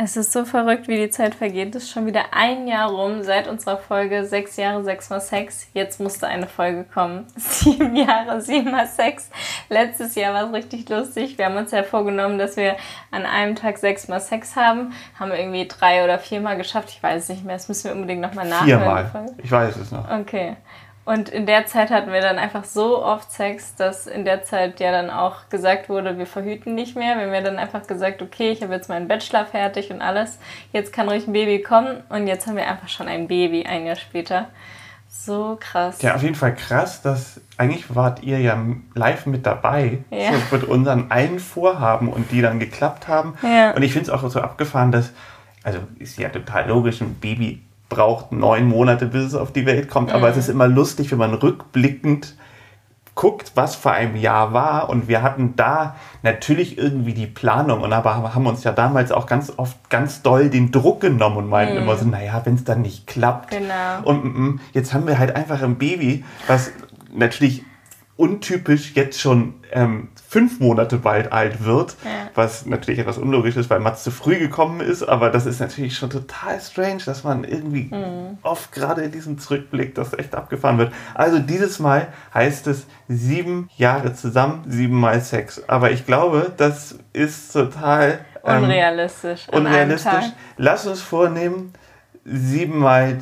Es ist so verrückt, wie die Zeit vergeht. Es ist schon wieder ein Jahr rum seit unserer Folge Sechs Jahre, sechs mal Sex. Jetzt musste eine Folge kommen. Sieben Jahre, sieben mal Sex. Letztes Jahr war es richtig lustig. Wir haben uns ja vorgenommen, dass wir an einem Tag sechs mal Sex haben. Haben wir irgendwie drei oder viermal geschafft. Ich weiß es nicht mehr. Das müssen wir unbedingt nochmal nachhören. Viermal. Ich weiß es noch. Okay. Und in der Zeit hatten wir dann einfach so oft Sex, dass in der Zeit ja dann auch gesagt wurde, wir verhüten nicht mehr. Wir haben ja dann einfach gesagt, okay, ich habe jetzt meinen Bachelor fertig und alles. Jetzt kann ruhig ein Baby kommen. Und jetzt haben wir einfach schon ein Baby ein Jahr später. So krass. Ja, auf jeden Fall krass, dass eigentlich wart ihr ja live mit dabei ja. so mit unseren allen Vorhaben und die dann geklappt haben. Ja. Und ich finde es auch so abgefahren, dass, also ist ja total logisch, ein Baby braucht neun Monate, bis es auf die Welt kommt. Mhm. Aber es ist immer lustig, wenn man rückblickend guckt, was vor einem Jahr war. Und wir hatten da natürlich irgendwie die Planung und aber haben uns ja damals auch ganz oft ganz doll den Druck genommen und meinten mhm. immer so, naja, wenn es dann nicht klappt. Genau. Und mm, mm, jetzt haben wir halt einfach ein Baby, was natürlich untypisch jetzt schon ähm, fünf Monate bald alt wird, ja. was natürlich etwas unlogisch ist, weil Mats zu früh gekommen ist, aber das ist natürlich schon total strange, dass man irgendwie mhm. oft gerade in diesem Zurückblick das echt abgefahren wird. Also dieses Mal heißt es sieben Jahre zusammen, sieben Sex. Aber ich glaube, das ist total ähm, unrealistisch. Unrealistisch. Lass uns vornehmen, siebenmal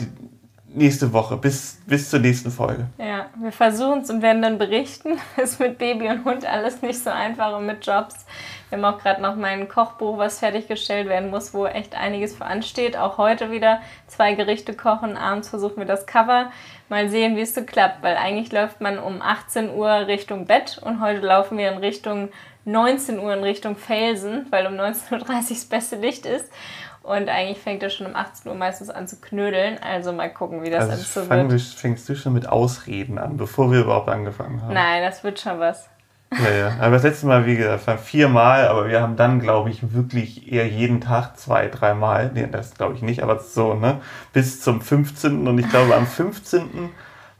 nächste Woche, bis, bis zur nächsten Folge. Ja, wir versuchen es und werden dann berichten. Ist mit Baby und Hund alles nicht so einfach und mit Jobs. Wir haben auch gerade noch mein Kochbuch, was fertiggestellt werden muss, wo echt einiges voransteht. Auch heute wieder zwei Gerichte kochen. Abends versuchen wir das Cover. Mal sehen, wie es so klappt, weil eigentlich läuft man um 18 Uhr Richtung Bett und heute laufen wir in Richtung 19 Uhr in Richtung Felsen, weil um 19.30 Uhr das beste Licht ist. Und eigentlich fängt er schon um 18 Uhr meistens an zu knödeln. Also mal gucken, wie das also alles so wird. Fängst du schon mit Ausreden an, bevor wir überhaupt angefangen haben? Nein, das wird schon was. Ja, ja. Aber das letzte Mal, wie gesagt, war viermal, aber wir haben dann, glaube ich, wirklich eher jeden Tag zwei, dreimal. Nee, das glaube ich nicht, aber so, ne? Bis zum 15. Und ich glaube, am 15.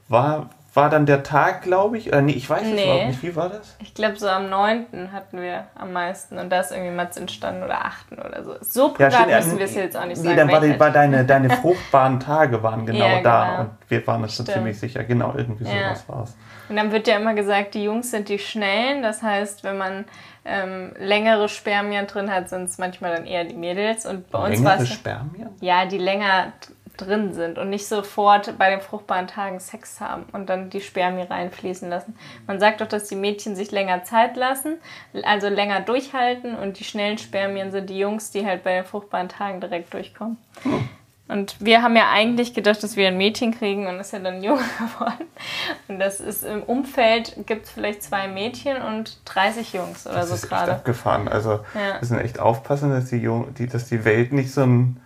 war war dann der Tag, glaube ich. Oder nee, ich weiß es nee. überhaupt nicht. Wie war das? Ich glaube, so am 9. hatten wir am meisten. Und da ist irgendwie Mats entstanden oder 8. oder so. So privat ja, müssen wir es jetzt auch nicht nee, sagen. Nee, dann war, war deine, deine fruchtbaren Tage waren genau ja, da. Genau. Und wir waren uns schon ziemlich sicher. Genau, irgendwie ja. sowas war es. Und dann wird ja immer gesagt, die Jungs sind die Schnellen. Das heißt, wenn man ähm, längere Spermien drin hat, sind es manchmal dann eher die Mädels. Und bei uns war es. Spermien? Ja, die länger drin sind und nicht sofort bei den fruchtbaren Tagen Sex haben und dann die Spermien reinfließen lassen. Man sagt doch, dass die Mädchen sich länger Zeit lassen, also länger durchhalten und die schnellen Spermien sind die Jungs, die halt bei den fruchtbaren Tagen direkt durchkommen. Und wir haben ja eigentlich gedacht, dass wir ein Mädchen kriegen und ist ja dann ein Junge geworden. Und das ist im Umfeld gibt es vielleicht zwei Mädchen und 30 Jungs oder das so ist gerade. Echt abgefahren. Also ja. wir müssen echt aufpassen, dass die, Jung, die, dass die Welt nicht so ein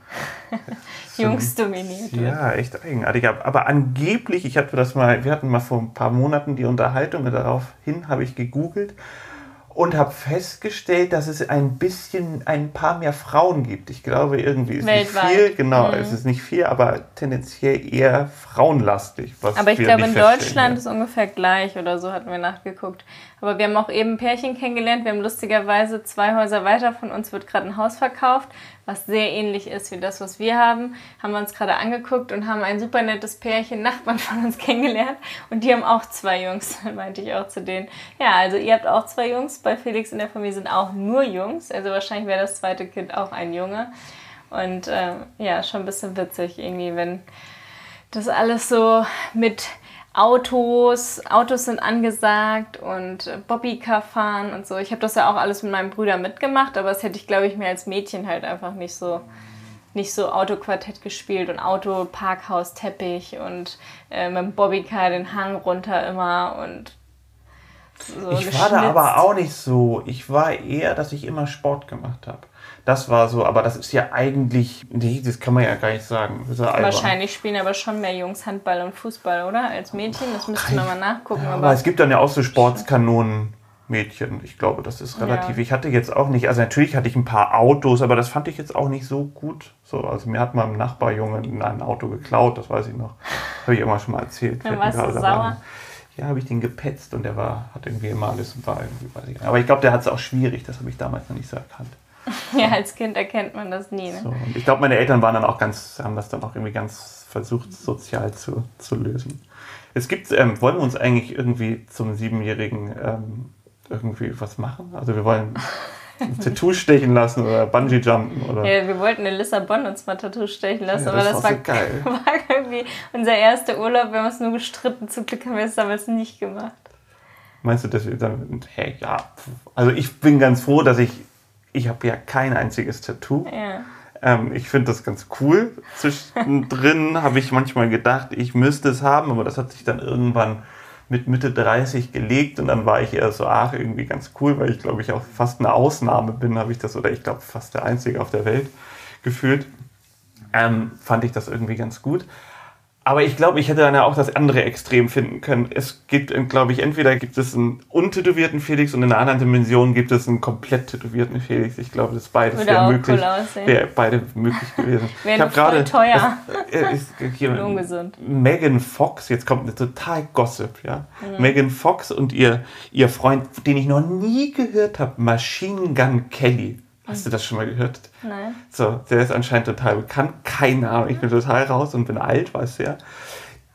Jungs dominiert. Ja, echt eigenartig. Aber angeblich, ich hatte das mal, wir hatten mal vor ein paar Monaten die Unterhaltung und daraufhin habe ich gegoogelt und habe festgestellt, dass es ein bisschen, ein paar mehr Frauen gibt. Ich glaube, irgendwie ist Weltweit. nicht viel, genau, mhm. es ist nicht viel, aber tendenziell eher frauenlastig. aber ich glaube, in Deutschland ist ungefähr gleich oder so, hatten wir nachgeguckt. Aber wir haben auch eben Pärchen kennengelernt. Wir haben lustigerweise zwei Häuser weiter von uns wird gerade ein Haus verkauft, was sehr ähnlich ist wie das, was wir haben. Haben wir uns gerade angeguckt und haben ein super nettes Pärchen, Nachbarn von uns kennengelernt. Und die haben auch zwei Jungs, meinte ich auch zu denen. Ja, also ihr habt auch zwei Jungs. Bei Felix in der Familie sind auch nur Jungs. Also wahrscheinlich wäre das zweite Kind auch ein Junge. Und ähm, ja, schon ein bisschen witzig irgendwie, wenn das alles so mit Autos, Autos sind angesagt und Bobbycar fahren und so. Ich habe das ja auch alles mit meinem Bruder mitgemacht, aber das hätte ich, glaube ich, mir als Mädchen halt einfach nicht so nicht so Autoquartett gespielt und Auto, Parkhaus, Teppich und äh, mit dem Bobbycar den Hang runter immer und so Ich war da aber auch nicht so. Ich war eher, dass ich immer Sport gemacht habe. Das war so, aber das ist ja eigentlich, nee, das kann man ja gar nicht sagen. Wahrscheinlich spielen aber schon mehr Jungs Handball und Fußball, oder? Als Mädchen, das müsste man mal nachgucken. Ja, aber, aber es gibt dann ja auch so Sportskanonen. Mädchen. Ich glaube, das ist relativ. Ja. Ich hatte jetzt auch nicht, also natürlich hatte ich ein paar Autos, aber das fand ich jetzt auch nicht so gut. So, also mir hat mal ein Nachbarjunge ein Auto geklaut, das weiß ich noch. Habe ich immer schon mal erzählt. Dann warst du sauer? Ja, habe ich den gepetzt und der war, hat irgendwie immer alles war irgendwie, weiß ich nicht. Aber ich glaube, der hat es auch schwierig, das habe ich damals noch nicht so erkannt. Ja, als Kind erkennt man das nie. Ne? So, ich glaube, meine Eltern waren dann auch ganz, haben das dann auch irgendwie ganz versucht, sozial zu, zu lösen. Es gibt, ähm, wollen wir uns eigentlich irgendwie zum Siebenjährigen ähm, irgendwie was machen? Also wir wollen ein Tattoo stechen lassen oder Bungee jumpen oder. Ja, wir wollten in Lissabon uns mal Tattoo stechen lassen, ja, das aber das war, so geil. war irgendwie unser erster Urlaub. Wir haben uns nur gestritten. Zum Glück haben wir es damals nicht gemacht. Meinst du, dass wir dann, hey, ja, also ich bin ganz froh, dass ich, ich habe ja kein einziges Tattoo. Ja. Ähm, ich finde das ganz cool. Zwischendrin habe ich manchmal gedacht, ich müsste es haben, aber das hat sich dann irgendwann mit Mitte 30 gelegt und dann war ich eher so, ach, irgendwie ganz cool, weil ich glaube ich auch fast eine Ausnahme bin, habe ich das, oder ich glaube fast der Einzige auf der Welt gefühlt, ähm, fand ich das irgendwie ganz gut. Aber ich glaube, ich hätte dann ja auch das andere Extrem finden können. Es gibt, glaube ich, entweder gibt es einen untätowierten Felix und in einer anderen Dimension gibt es einen komplett tätowierten Felix. Ich glaube, das beides wäre möglich. Cool wäre beide möglich gewesen. wäre ich habe gerade teuer. Es, ist hier ungesund. Megan Fox, jetzt kommt eine total Gossip, ja. Mhm. Megan Fox und ihr, ihr Freund, den ich noch nie gehört habe, Machine Gun Kelly Hast du das schon mal gehört? Nein. So, der ist anscheinend total bekannt. Keine Ahnung, ich bin total raus und bin alt, weißt du ja.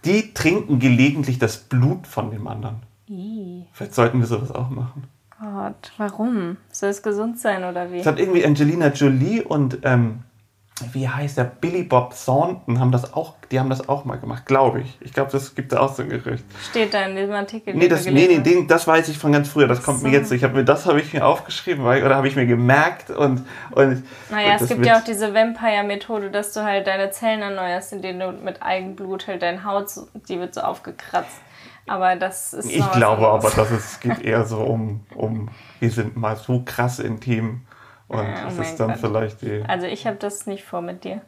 Die trinken gelegentlich das Blut von dem anderen. I. Vielleicht sollten wir sowas auch machen. Gott, warum? Soll es gesund sein oder wie? Es hat irgendwie Angelina Jolie und ähm, wie heißt der, Billy Bob Thornton haben das auch, die haben das auch mal gemacht, glaube ich. Ich glaube, das gibt da auch so ein Gerücht. Steht da in diesem Artikel? Nee, das, nee, nee den, das weiß ich von ganz früher. Das kommt so. mir jetzt. Ich habe mir das habe ich mir aufgeschrieben, weil, oder habe ich mir gemerkt und und. Naja, und es gibt ja auch diese Vampire-Methode, dass du halt deine Zellen erneuerst, indem du mit Eigenblut halt deine Haut, die wird so aufgekratzt. Aber das ist. Ich glaube aber, dass es geht eher so um um wir sind mal so krass intim und ja, oh das ist dann Gott. vielleicht die. Also ich habe das nicht vor mit dir.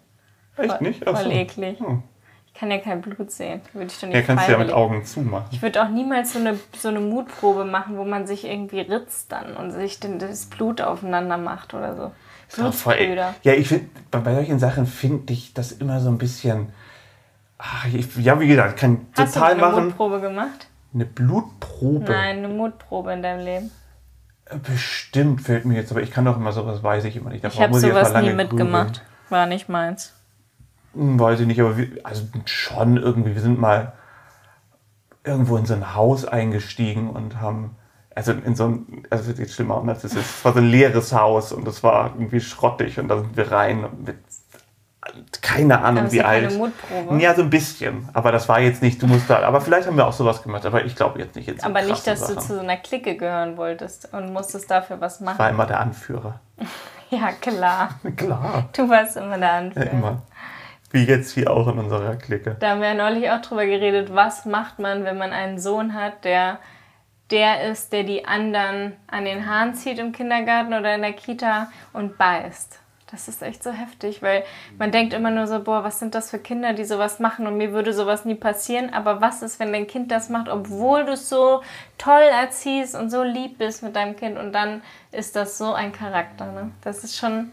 Echt voll, nicht? Achso. Voll eklig. Hm. Ich kann ja kein Blut sehen. Würde ich doch nicht ja, kannst du ja mit Augen zumachen. Ich würde auch niemals so eine, so eine Mutprobe machen, wo man sich irgendwie ritzt dann und sich den, das Blut aufeinander macht oder so. Blutsbrüder. Ja, ich finde, bei, bei solchen Sachen finde ich das immer so ein bisschen. Ach, ich, ja, wie gesagt, kann Hast total du eine machen. Blutprobe gemacht? Eine Blutprobe? Nein, eine Mutprobe in deinem Leben. Bestimmt fällt mir jetzt, aber ich kann doch immer sowas, weiß ich immer nicht. Da ich habe sowas nie mitgemacht. War nicht meins. Hm, weiß ich nicht, aber wir, also schon irgendwie, wir sind mal irgendwo in so ein Haus eingestiegen und haben, also in so ein, also das sieht schlimmer aus, ist, es war so ein leeres Haus und das war irgendwie schrottig und da sind wir rein mit keine Ahnung, wie alt. Mutprobe. Ja, so ein bisschen. Aber das war jetzt nicht, du musst da. Aber vielleicht haben wir auch sowas gemacht, aber ich glaube jetzt nicht. Jetzt aber nicht, dass Sachen. du zu so einer Clique gehören wolltest und musstest dafür was machen. Ich war immer der Anführer. ja, klar. klar. Du warst immer der Anführer. Ja, immer. Wie jetzt hier auch in unserer Clique. Da haben wir ja neulich auch drüber geredet, was macht man, wenn man einen Sohn hat, der der ist, der die anderen an den Haaren zieht im Kindergarten oder in der Kita und beißt. Das ist echt so heftig, weil man denkt immer nur so, boah, was sind das für Kinder, die sowas machen und mir würde sowas nie passieren. Aber was ist, wenn dein Kind das macht, obwohl du es so toll erziehst und so lieb bist mit deinem Kind und dann ist das so ein Charakter. Ne? Das ist schon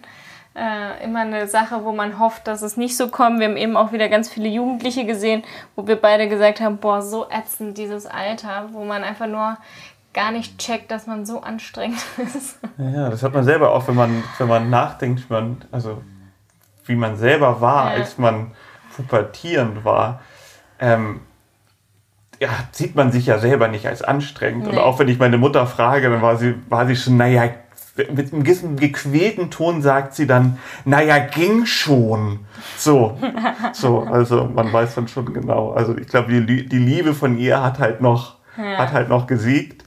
äh, immer eine Sache, wo man hofft, dass es nicht so kommt. Wir haben eben auch wieder ganz viele Jugendliche gesehen, wo wir beide gesagt haben, boah, so ätzend dieses Alter, wo man einfach nur gar nicht checkt, dass man so anstrengend ist. Ja, das hat man selber auch, wenn man, wenn man nachdenkt, man, also wie man selber war, ja. als man pubertierend war. Ähm, ja, sieht man sich ja selber nicht als anstrengend. Nee. Und auch wenn ich meine Mutter frage, dann war sie, war sie schon, naja, mit einem gewissen gequälten Ton sagt sie dann, naja, ging schon. So, so, also man weiß dann schon genau. Also ich glaube, die, die Liebe von ihr hat halt noch, ja. hat halt noch gesiegt.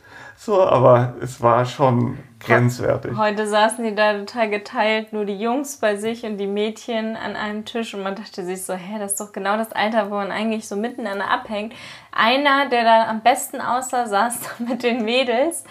So, aber es war schon grenzwertig. Heute saßen die da total geteilt, nur die Jungs bei sich und die Mädchen an einem Tisch und man dachte sich so, hä, das ist doch genau das Alter, wo man eigentlich so miteinander abhängt. Einer, der da am besten aussah, saß da mit den Mädels.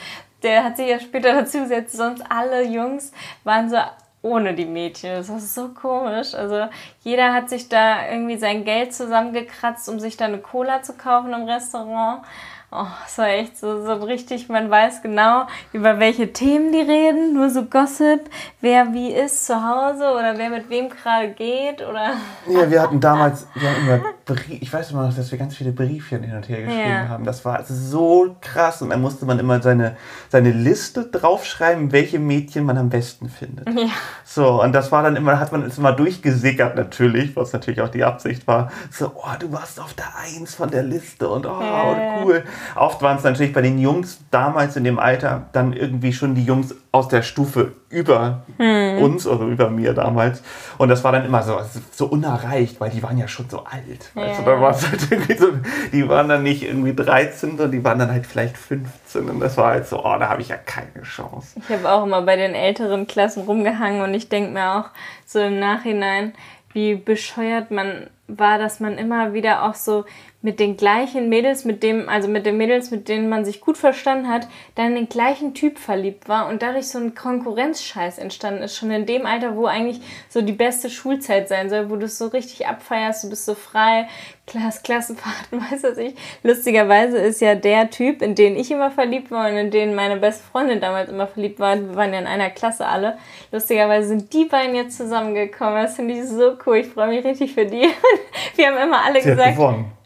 Der hat sich ja später dazu gesetzt, sonst alle Jungs waren so ohne die Mädchen. Das ist so komisch. Also jeder hat sich da irgendwie sein Geld zusammengekratzt, um sich da eine Cola zu kaufen im Restaurant. Oh, es war echt so, so richtig, man weiß genau, über welche Themen die reden, nur so Gossip, wer wie ist zu Hause oder wer mit wem gerade geht oder. Ja, wir hatten damals, wir hatten immer Brief, ich weiß immer noch, dass wir ganz viele Briefchen hin und her geschrieben ja. haben. Das war so krass und dann musste man immer seine, seine Liste draufschreiben, welche Mädchen man am besten findet. Ja. So, und das war dann immer, hat man es immer durchgesickert natürlich, was natürlich auch die Absicht war. So, oh, du warst auf der Eins von der Liste und oh, ja. cool. Oft waren es natürlich bei den Jungs damals in dem Alter dann irgendwie schon die Jungs aus der Stufe über hm. uns oder über mir damals. Und das war dann immer so, so unerreicht, weil die waren ja schon so alt. Ja. Also da war es halt irgendwie so, die waren dann nicht irgendwie 13, sondern die waren dann halt vielleicht 15. Und das war halt so, oh, da habe ich ja keine Chance. Ich habe auch immer bei den älteren Klassen rumgehangen und ich denke mir auch so im Nachhinein, wie bescheuert man war, dass man immer wieder auch so mit den gleichen Mädels, mit dem, also mit den Mädels, mit denen man sich gut verstanden hat, dann in den gleichen Typ verliebt war und dadurch so ein Konkurrenzscheiß entstanden ist, schon in dem Alter, wo eigentlich so die beste Schulzeit sein soll, wo du es so richtig abfeierst, du bist so frei, Klass, Klassenfahrten, weiß was ich. Lustigerweise ist ja der Typ, in den ich immer verliebt war und in den meine beste Freundin damals immer verliebt war, wir waren ja in einer Klasse alle. Lustigerweise sind die beiden jetzt zusammengekommen. Das finde ich so cool. Ich freue mich richtig für die. Wir haben immer alle Sie gesagt,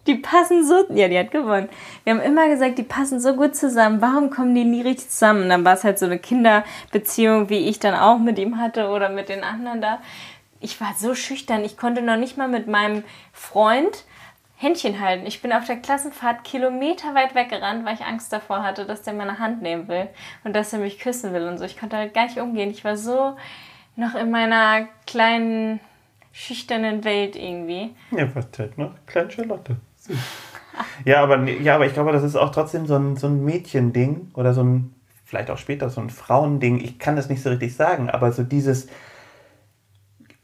die passen so, ja, die hat gewonnen. Wir haben immer gesagt, die passen so gut zusammen. Warum kommen die nie richtig zusammen? Und dann war es halt so eine Kinderbeziehung, wie ich dann auch mit ihm hatte oder mit den anderen da. Ich war so schüchtern. Ich konnte noch nicht mal mit meinem Freund Händchen halten. Ich bin auf der Klassenfahrt Kilometer weit weggerannt, weil ich Angst davor hatte, dass der meine Hand nehmen will und dass er mich küssen will und so. Ich konnte halt gar nicht umgehen. Ich war so noch in meiner kleinen, schüchternen Welt irgendwie. Ja, was halt noch? Kleine Charlotte. Ja, aber, ja, aber ich glaube, das ist auch trotzdem so ein, so ein Mädchending oder so ein, vielleicht auch später so ein Frauending. Ich kann das nicht so richtig sagen, aber so dieses,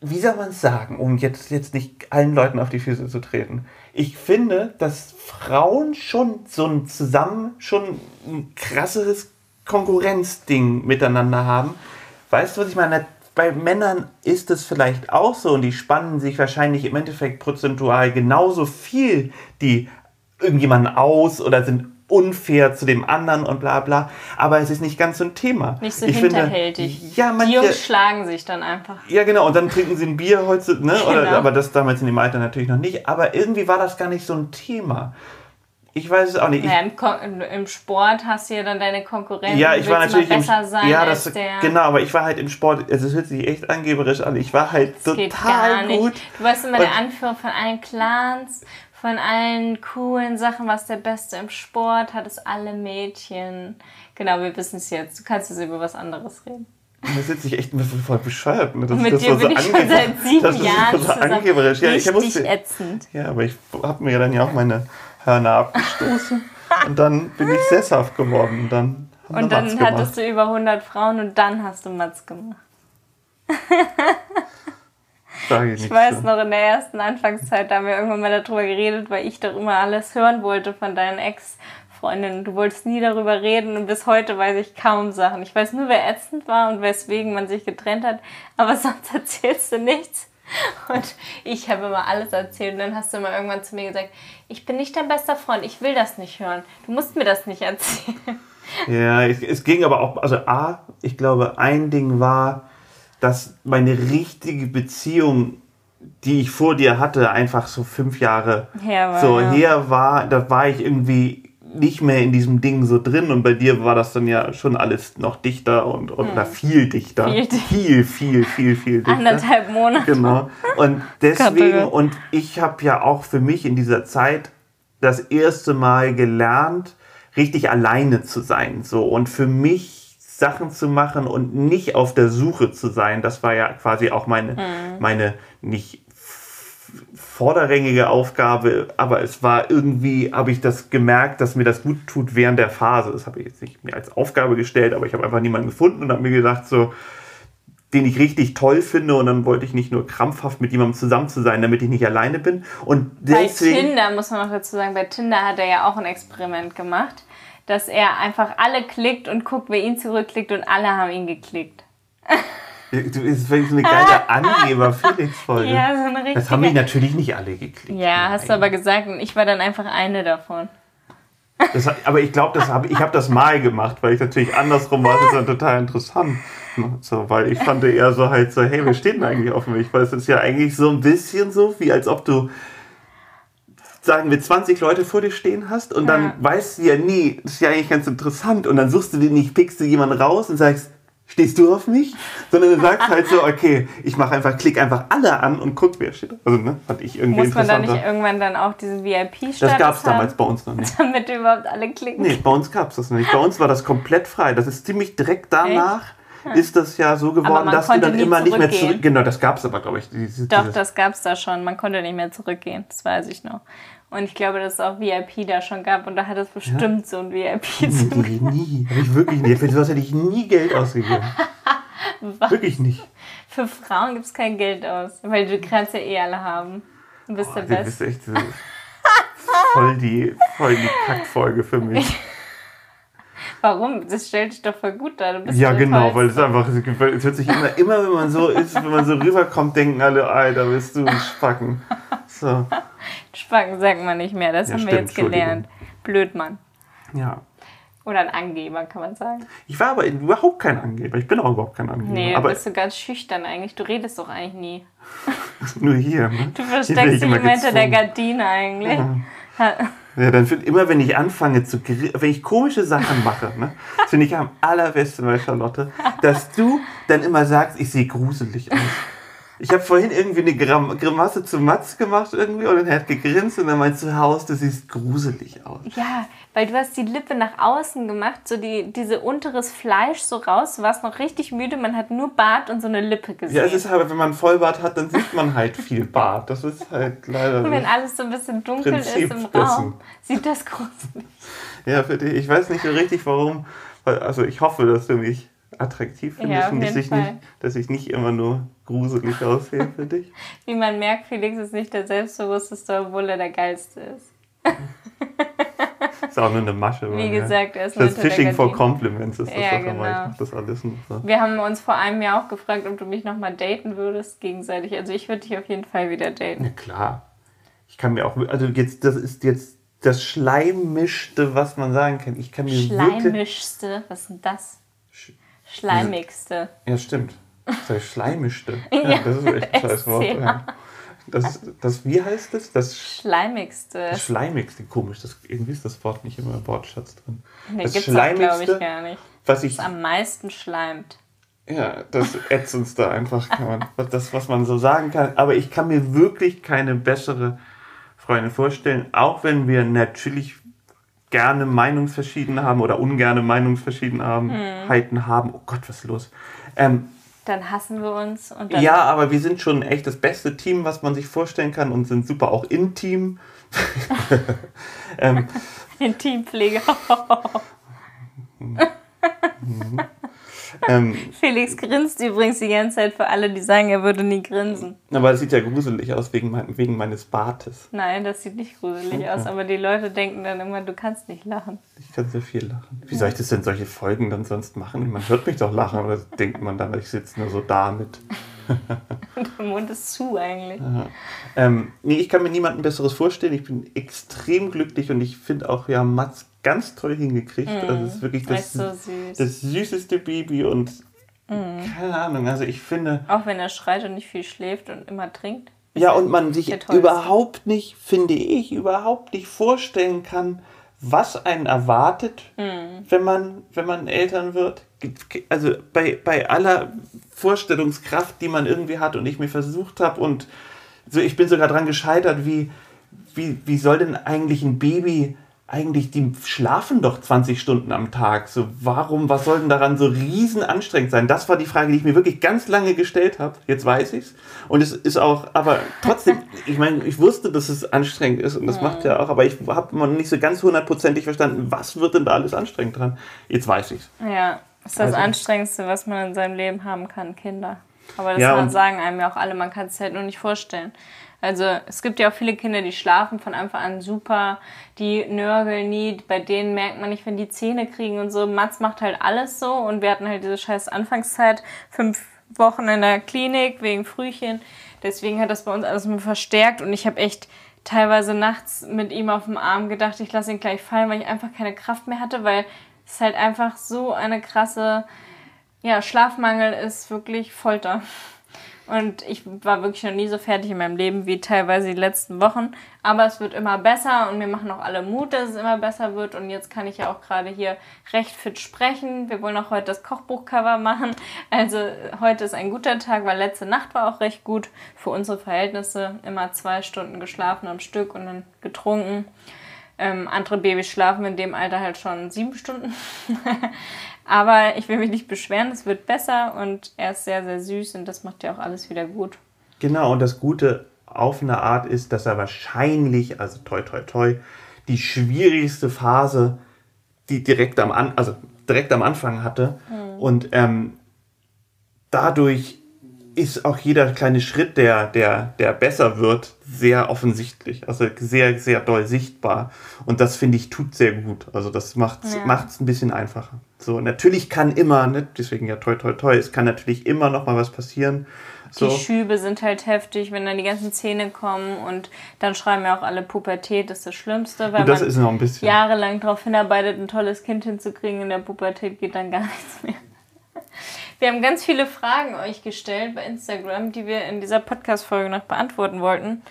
wie soll man es sagen, um jetzt, jetzt nicht allen Leuten auf die Füße zu treten? Ich finde, dass Frauen schon so ein zusammen schon ein krasseres Konkurrenzding miteinander haben. Weißt du, was ich meine? Bei Männern ist es vielleicht auch so und die spannen sich wahrscheinlich im Endeffekt prozentual genauso viel die irgendjemanden aus oder sind unfair zu dem anderen und bla bla. Aber es ist nicht ganz so ein Thema. Nicht so ich hinterhältig. Finde, ja, manche, die Jungs schlagen sich dann einfach. Ja, genau. Und dann trinken sie ein Bier heute, ne? Genau. Oder, aber das damals in dem Alter natürlich noch nicht. Aber irgendwie war das gar nicht so ein Thema. Ich weiß es auch nicht. Ja, im, im, Sport hast du ja dann deine Konkurrenz. Ja, ich war natürlich besser im, sein ja, das, der genau, aber ich war halt im Sport. Also es hört sich echt angeberisch an. Ich war halt das total gut. Du warst immer und, der Anführer von allen Clans von allen coolen Sachen, was der Beste im Sport hat, ist alle Mädchen. Genau, wir wissen es jetzt. Du kannst jetzt über was anderes reden. Da sitze ich echt voll bescheuert. Ne? Das, mit das dir bin so ich schon seit sieben das Jahren so angeberisch. Ja, ich musste, ätzend. Ja, aber ich habe mir dann ja auch meine Hörner abgestoßen. und dann bin ich sesshaft geworden. Und dann, und dann hattest du über 100 Frauen und dann hast du Mats gemacht. Ich, ich weiß so. noch in der ersten Anfangszeit, da haben wir irgendwann mal darüber geredet, weil ich doch immer alles hören wollte von deinen Ex-Freundinnen. Du wolltest nie darüber reden und bis heute weiß ich kaum Sachen. Ich weiß nur, wer ätzend war und weswegen man sich getrennt hat, aber sonst erzählst du nichts. Und ich habe immer alles erzählt und dann hast du immer irgendwann zu mir gesagt, ich bin nicht dein bester Freund, ich will das nicht hören. Du musst mir das nicht erzählen. Ja, es, ging aber auch, also A, ich glaube, ein Ding war, dass meine richtige Beziehung, die ich vor dir hatte, einfach so fünf Jahre her war, so ja. her war. Da war ich irgendwie nicht mehr in diesem Ding so drin und bei dir war das dann ja schon alles noch dichter und, und hm. viel dichter. Viel, viel, viel, viel, viel dichter. Anderthalb Monate. Genau. Und deswegen, und ich habe ja auch für mich in dieser Zeit das erste Mal gelernt, richtig alleine zu sein. So. Und für mich Sachen zu machen und nicht auf der Suche zu sein. Das war ja quasi auch meine, mhm. meine nicht vorderrängige Aufgabe, aber es war irgendwie, habe ich das gemerkt, dass mir das gut tut während der Phase. Das habe ich jetzt nicht mir als Aufgabe gestellt, aber ich habe einfach niemanden gefunden und habe mir gedacht, so, den ich richtig toll finde und dann wollte ich nicht nur krampfhaft mit jemandem zusammen zu sein, damit ich nicht alleine bin. Und deswegen, bei Tinder muss man noch dazu sagen, bei Tinder hat er ja auch ein Experiment gemacht dass er einfach alle klickt und guckt, wer ihn zurückklickt und alle haben ihn geklickt. Du bist wirklich so eine geile Angeber-Felix-Folge. Ja, so eine richtige. Das haben mich natürlich nicht alle geklickt. Ja, hast du aber gesagt und ich war dann einfach eine davon. Das, aber ich glaube, hab, ich habe das mal gemacht, weil ich natürlich andersrum war. Das ist dann total interessant. So, weil ich fand eher so halt so, hey, wir stehen eigentlich auf mich? Weil es ist ja eigentlich so ein bisschen so, wie als ob du, sagen wir, 20 Leute vor dir stehen hast und dann weißt du ja nie, das ist ja eigentlich ganz interessant und dann suchst du dir nicht, pickst du jemanden raus und sagst, stehst du auf mich? Sondern du sagst halt so, okay, ich mache einfach, klick einfach alle an und guck, wer steht. Also, ne, fand ich irgendwie Muss man da nicht irgendwann dann auch diesen VIP-Status Das gab es damals bei uns noch nicht. Damit überhaupt alle klicken? Nee, bei uns gab es das nicht. Bei uns war das komplett frei. Das ist ziemlich direkt danach. Hm. Ist das ja so geworden, dass du dann immer nicht mehr zurück. Genau, das gab es aber, glaube ich. Diese, Doch, das gab es da schon. Man konnte nicht mehr zurückgehen. Das weiß ich noch. Und ich glaube, dass es auch VIP da schon gab und da hat es bestimmt ja? so ein VIP zu. Nee, nie. Habe ich wirklich nie. Für sowas hätte ich nie Geld ausgegeben. Was? Wirklich nicht. Für Frauen gibt es kein Geld aus, weil du kannst ja eh alle haben. Du bist oh, der Beste. Bist echt voll die, voll die Kackfolge für mich. Warum? Das stellt dich doch voll gut dar. ja, genau, weil es einfach, es hört sich immer, immer, wenn man so ist, wenn man so rüberkommt, denken alle, Alter, bist du ein Spacken. So. Spacken sagt man nicht mehr, das ja, haben stimmt, wir jetzt gelernt. Blöd, Mann. Ja. Oder ein Angeber, kann man sagen. Ich war aber überhaupt kein Angeber. Ich bin auch überhaupt kein Angeber. Nee, du aber bist du ganz schüchtern eigentlich. Du redest doch eigentlich nie. Nur hier. Ne? Du versteckst dich immer hinter der Gardine eigentlich. Ja. Ja, dann find, immer wenn ich anfange zu, wenn ich komische Sachen mache, ne, finde ich am allerbesten bei Charlotte, dass du dann immer sagst, ich sehe gruselig aus. Ich habe vorhin irgendwie eine Grim Grimasse zu Mats gemacht irgendwie und er hat gegrinst und dann meinst du, Haus, du siehst gruselig aus. Ja, weil du hast die Lippe nach außen gemacht, so die, diese unteres Fleisch so raus, du warst noch richtig müde, man hat nur Bart und so eine Lippe gesehen. Ja, es ist halt, wenn man Vollbart hat, dann sieht man halt viel Bart. Das ist halt leider Und wenn alles so ein bisschen dunkel Prinzip ist im Raum, sieht das gruselig. Ja, für dich. Ich weiß nicht so richtig, warum, also ich hoffe, dass du mich attraktiv findest ja, und dass ich, nicht, dass ich nicht immer nur gruselig aussehe für dich. Wie man merkt, Felix ist nicht der selbstbewussteste, obwohl er der geilste ist. ist auch nur eine Masche. Wie gesagt, er ist Das Fishing for Compliments ist das ja, genau. Ich mach das alles so. Wir haben uns vor einem Jahr auch gefragt, ob du mich nochmal daten würdest, gegenseitig. Also ich würde dich auf jeden Fall wieder daten. Ja, klar. Ich kann mir auch, also jetzt, das ist jetzt das Schleimischste, was man sagen kann. Ich kann mir Schleimischste? Was ist denn das? Schleimigste. Ja, stimmt. Das heißt Schleimischste. Ja, ja, das ist echt ein scheiß Wort. Ja. Das, das, wie heißt das? Das Schleimigste. Das Schleimigste, komisch. Das, irgendwie ist das Wort nicht immer im Wortschatz drin. Nee, das glaube ich, gar nicht. Was ich, das am meisten schleimt. Ja, das ätzendste einfach, kann man, das, was man so sagen kann. Aber ich kann mir wirklich keine bessere Freundin vorstellen, auch wenn wir natürlich gerne Meinungsverschiedenheiten haben oder ungerne Meinungsverschiedenheiten hm. haben. Oh Gott, was ist los? Ähm, dann hassen wir uns. Und ja, aber wir sind schon echt das beste Team, was man sich vorstellen kann und sind super auch intim. ähm, Intimpflege. mhm. Ähm, Felix grinst übrigens die ganze Zeit für alle, die sagen, er würde nie grinsen. Aber das sieht ja gruselig aus wegen, mein, wegen meines Bartes. Nein, das sieht nicht gruselig okay. aus, aber die Leute denken dann immer, du kannst nicht lachen. Ich kann sehr viel lachen. Wie soll ich das denn solche Folgen dann sonst machen? Man hört mich doch lachen oder denkt man dann, ich sitze nur so da mit. Der Mund ist zu eigentlich. Ähm, nee, ich kann mir niemanden Besseres vorstellen. Ich bin extrem glücklich und ich finde auch, ja, Mats ganz toll hingekriegt. Mm, also es ist wirklich das, so süß. das süßeste Baby und mm. keine Ahnung, also ich finde. Auch wenn er schreit und nicht viel schläft und immer trinkt. Ja, und man sich überhaupt nicht, finde ich, überhaupt nicht vorstellen kann, was einen erwartet, mm. wenn, man, wenn man Eltern wird. Also bei, bei aller Vorstellungskraft, die man irgendwie hat und ich mir versucht habe und so, ich bin sogar dran gescheitert, wie, wie, wie soll denn eigentlich ein Baby eigentlich, die schlafen doch 20 Stunden am Tag. So, warum, was soll denn daran so riesen anstrengend sein? Das war die Frage, die ich mir wirklich ganz lange gestellt habe. Jetzt weiß ich's. Und es ist auch, aber trotzdem, ich meine, ich wusste, dass es anstrengend ist und das mhm. macht ja auch, aber ich habe noch nicht so ganz hundertprozentig verstanden, was wird denn da alles anstrengend dran? Jetzt weiß ich's. Ja, das ist das also. Anstrengendste, was man in seinem Leben haben kann, Kinder. Aber das ja, sagen einem ja auch alle, man kann es halt nur nicht vorstellen. Also es gibt ja auch viele Kinder, die schlafen von Anfang an super, die nörgeln nie, bei denen merkt man nicht, wenn die Zähne kriegen und so. Mats macht halt alles so und wir hatten halt diese scheiß Anfangszeit, fünf Wochen in der Klinik wegen Frühchen. Deswegen hat das bei uns alles mit verstärkt und ich habe echt teilweise nachts mit ihm auf dem Arm gedacht, ich lasse ihn gleich fallen, weil ich einfach keine Kraft mehr hatte, weil es halt einfach so eine krasse, ja, Schlafmangel ist wirklich Folter. Und ich war wirklich noch nie so fertig in meinem Leben wie teilweise die letzten Wochen. Aber es wird immer besser und wir machen auch alle Mut, dass es immer besser wird. Und jetzt kann ich ja auch gerade hier recht fit sprechen. Wir wollen auch heute das Kochbuchcover machen. Also heute ist ein guter Tag, weil letzte Nacht war auch recht gut für unsere Verhältnisse. Immer zwei Stunden geschlafen am Stück und dann getrunken. Ähm, andere Babys schlafen in dem Alter halt schon sieben Stunden. Aber ich will mich nicht beschweren, es wird besser und er ist sehr, sehr süß und das macht ja auch alles wieder gut. Genau, und das Gute auf eine Art ist, dass er wahrscheinlich, also toi toi toi, die schwierigste Phase, die direkt am, An also direkt am Anfang hatte. Mhm. Und ähm, dadurch ist auch jeder kleine Schritt, der, der, der besser wird, sehr offensichtlich. Also sehr, sehr doll sichtbar. Und das finde ich tut sehr gut. Also das macht es ja. ein bisschen einfacher. So, natürlich kann immer, ne, deswegen ja toi toi toi, es kann natürlich immer noch mal was passieren. So. Die Schübe sind halt heftig, wenn dann die ganzen Zähne kommen und dann schreiben ja auch alle Pubertät ist das Schlimmste, weil das man jahrelang darauf hinarbeitet, ein tolles Kind hinzukriegen. In der Pubertät geht dann gar nichts mehr. Wir haben ganz viele Fragen euch gestellt bei Instagram, die wir in dieser Podcast-Folge noch beantworten wollten.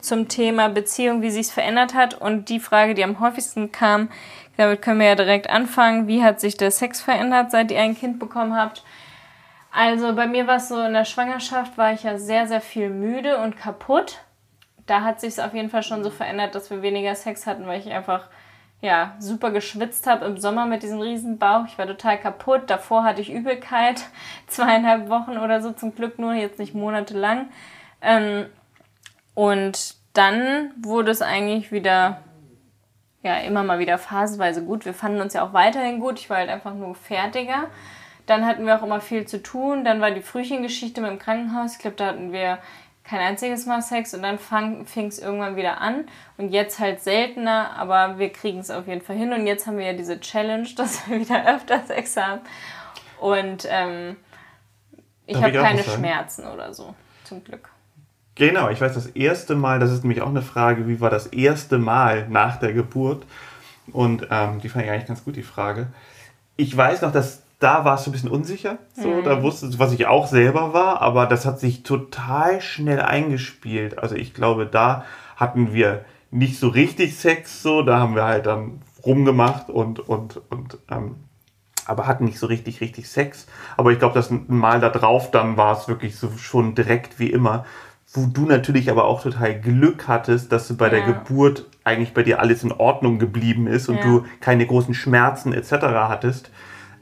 Zum Thema Beziehung, wie sich es verändert hat. Und die Frage, die am häufigsten kam, damit können wir ja direkt anfangen. Wie hat sich der Sex verändert, seit ihr ein Kind bekommen habt? Also bei mir war es so, in der Schwangerschaft war ich ja sehr, sehr viel müde und kaputt. Da hat sich es auf jeden Fall schon so verändert, dass wir weniger Sex hatten, weil ich einfach ja, super geschwitzt habe im Sommer mit diesem riesen Bauch. Ich war total kaputt. Davor hatte ich Übelkeit, zweieinhalb Wochen oder so, zum Glück nur, jetzt nicht monatelang. Ähm, und dann wurde es eigentlich wieder, ja, immer mal wieder phasenweise gut. Wir fanden uns ja auch weiterhin gut. Ich war halt einfach nur fertiger. Dann hatten wir auch immer viel zu tun. Dann war die Frühchengeschichte mit dem Krankenhaus. Ich glaube, da hatten wir kein einziges Mal Sex und dann fing es irgendwann wieder an. Und jetzt halt seltener, aber wir kriegen es auf jeden Fall hin. Und jetzt haben wir ja diese Challenge, dass wir wieder öfter Sex haben. Und ähm, ich habe keine Schmerzen oder so, zum Glück. Genau, ich weiß das erste Mal, das ist nämlich auch eine Frage, wie war das erste Mal nach der Geburt? Und ähm, die fand ich eigentlich ganz gut, die Frage. Ich weiß noch, dass da warst du ein bisschen unsicher. So, mhm. da wusstest du, was ich auch selber war, aber das hat sich total schnell eingespielt. Also ich glaube, da hatten wir nicht so richtig Sex, so, da haben wir halt dann rumgemacht und, und, und, ähm, aber hatten nicht so richtig, richtig Sex. Aber ich glaube, das Mal da drauf, dann war es wirklich so schon direkt wie immer. Wo du natürlich aber auch total Glück hattest, dass du bei ja. der Geburt eigentlich bei dir alles in Ordnung geblieben ist und ja. du keine großen Schmerzen etc. hattest.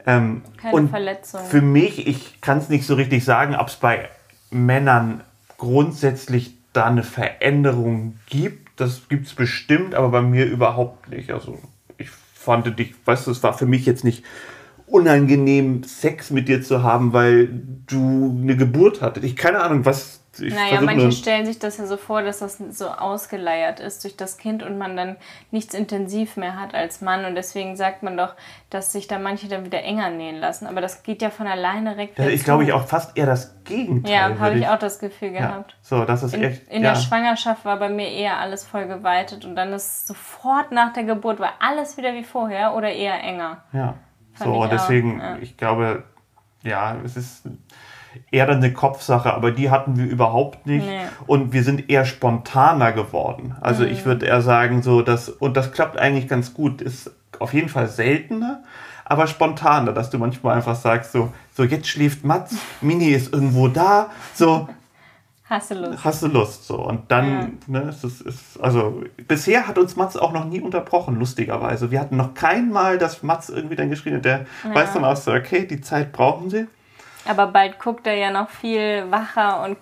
Ähm, Keine und Verletzung. Für mich, ich kann es nicht so richtig sagen, ob es bei Männern grundsätzlich da eine Veränderung gibt. Das gibt es bestimmt, aber bei mir überhaupt nicht. Also ich fand dich, weißt du, es war für mich jetzt nicht unangenehm, Sex mit dir zu haben, weil du eine Geburt hattest. Ich keine Ahnung, was ich naja, manche stellen sich das ja so vor, dass das so ausgeleiert ist durch das Kind und man dann nichts intensiv mehr hat als Mann. Und deswegen sagt man doch, dass sich da manche dann wieder enger nähen lassen. Aber das geht ja von alleine direkt. Das ist, glaube ich, auch fast eher das Gegenteil. Ja, habe ich auch das Gefühl gehabt. Ja. So, das ist in, echt. In ja. der Schwangerschaft war bei mir eher alles voll geweitet und dann ist sofort nach der Geburt war alles wieder wie vorher oder eher enger. Ja. Fand so, deswegen, ja. ich glaube, ja, es ist eher eine Kopfsache, aber die hatten wir überhaupt nicht. Nee. Und wir sind eher spontaner geworden. Also mhm. ich würde eher sagen, so dass, und das klappt eigentlich ganz gut, ist auf jeden Fall seltener, aber spontaner, dass du manchmal einfach sagst, so, so jetzt schläft Mats, Mini ist irgendwo da, so. Hast du Lust? Hast du Lust, so. Und dann, ja. ne, ist es, ist, also, bisher hat uns Mats auch noch nie unterbrochen, lustigerweise. Wir hatten noch kein Mal, dass Mats irgendwie dann geschrien hat, der ja. weiß dann auch so, okay, die Zeit brauchen sie. Aber bald guckt er ja noch viel wacher und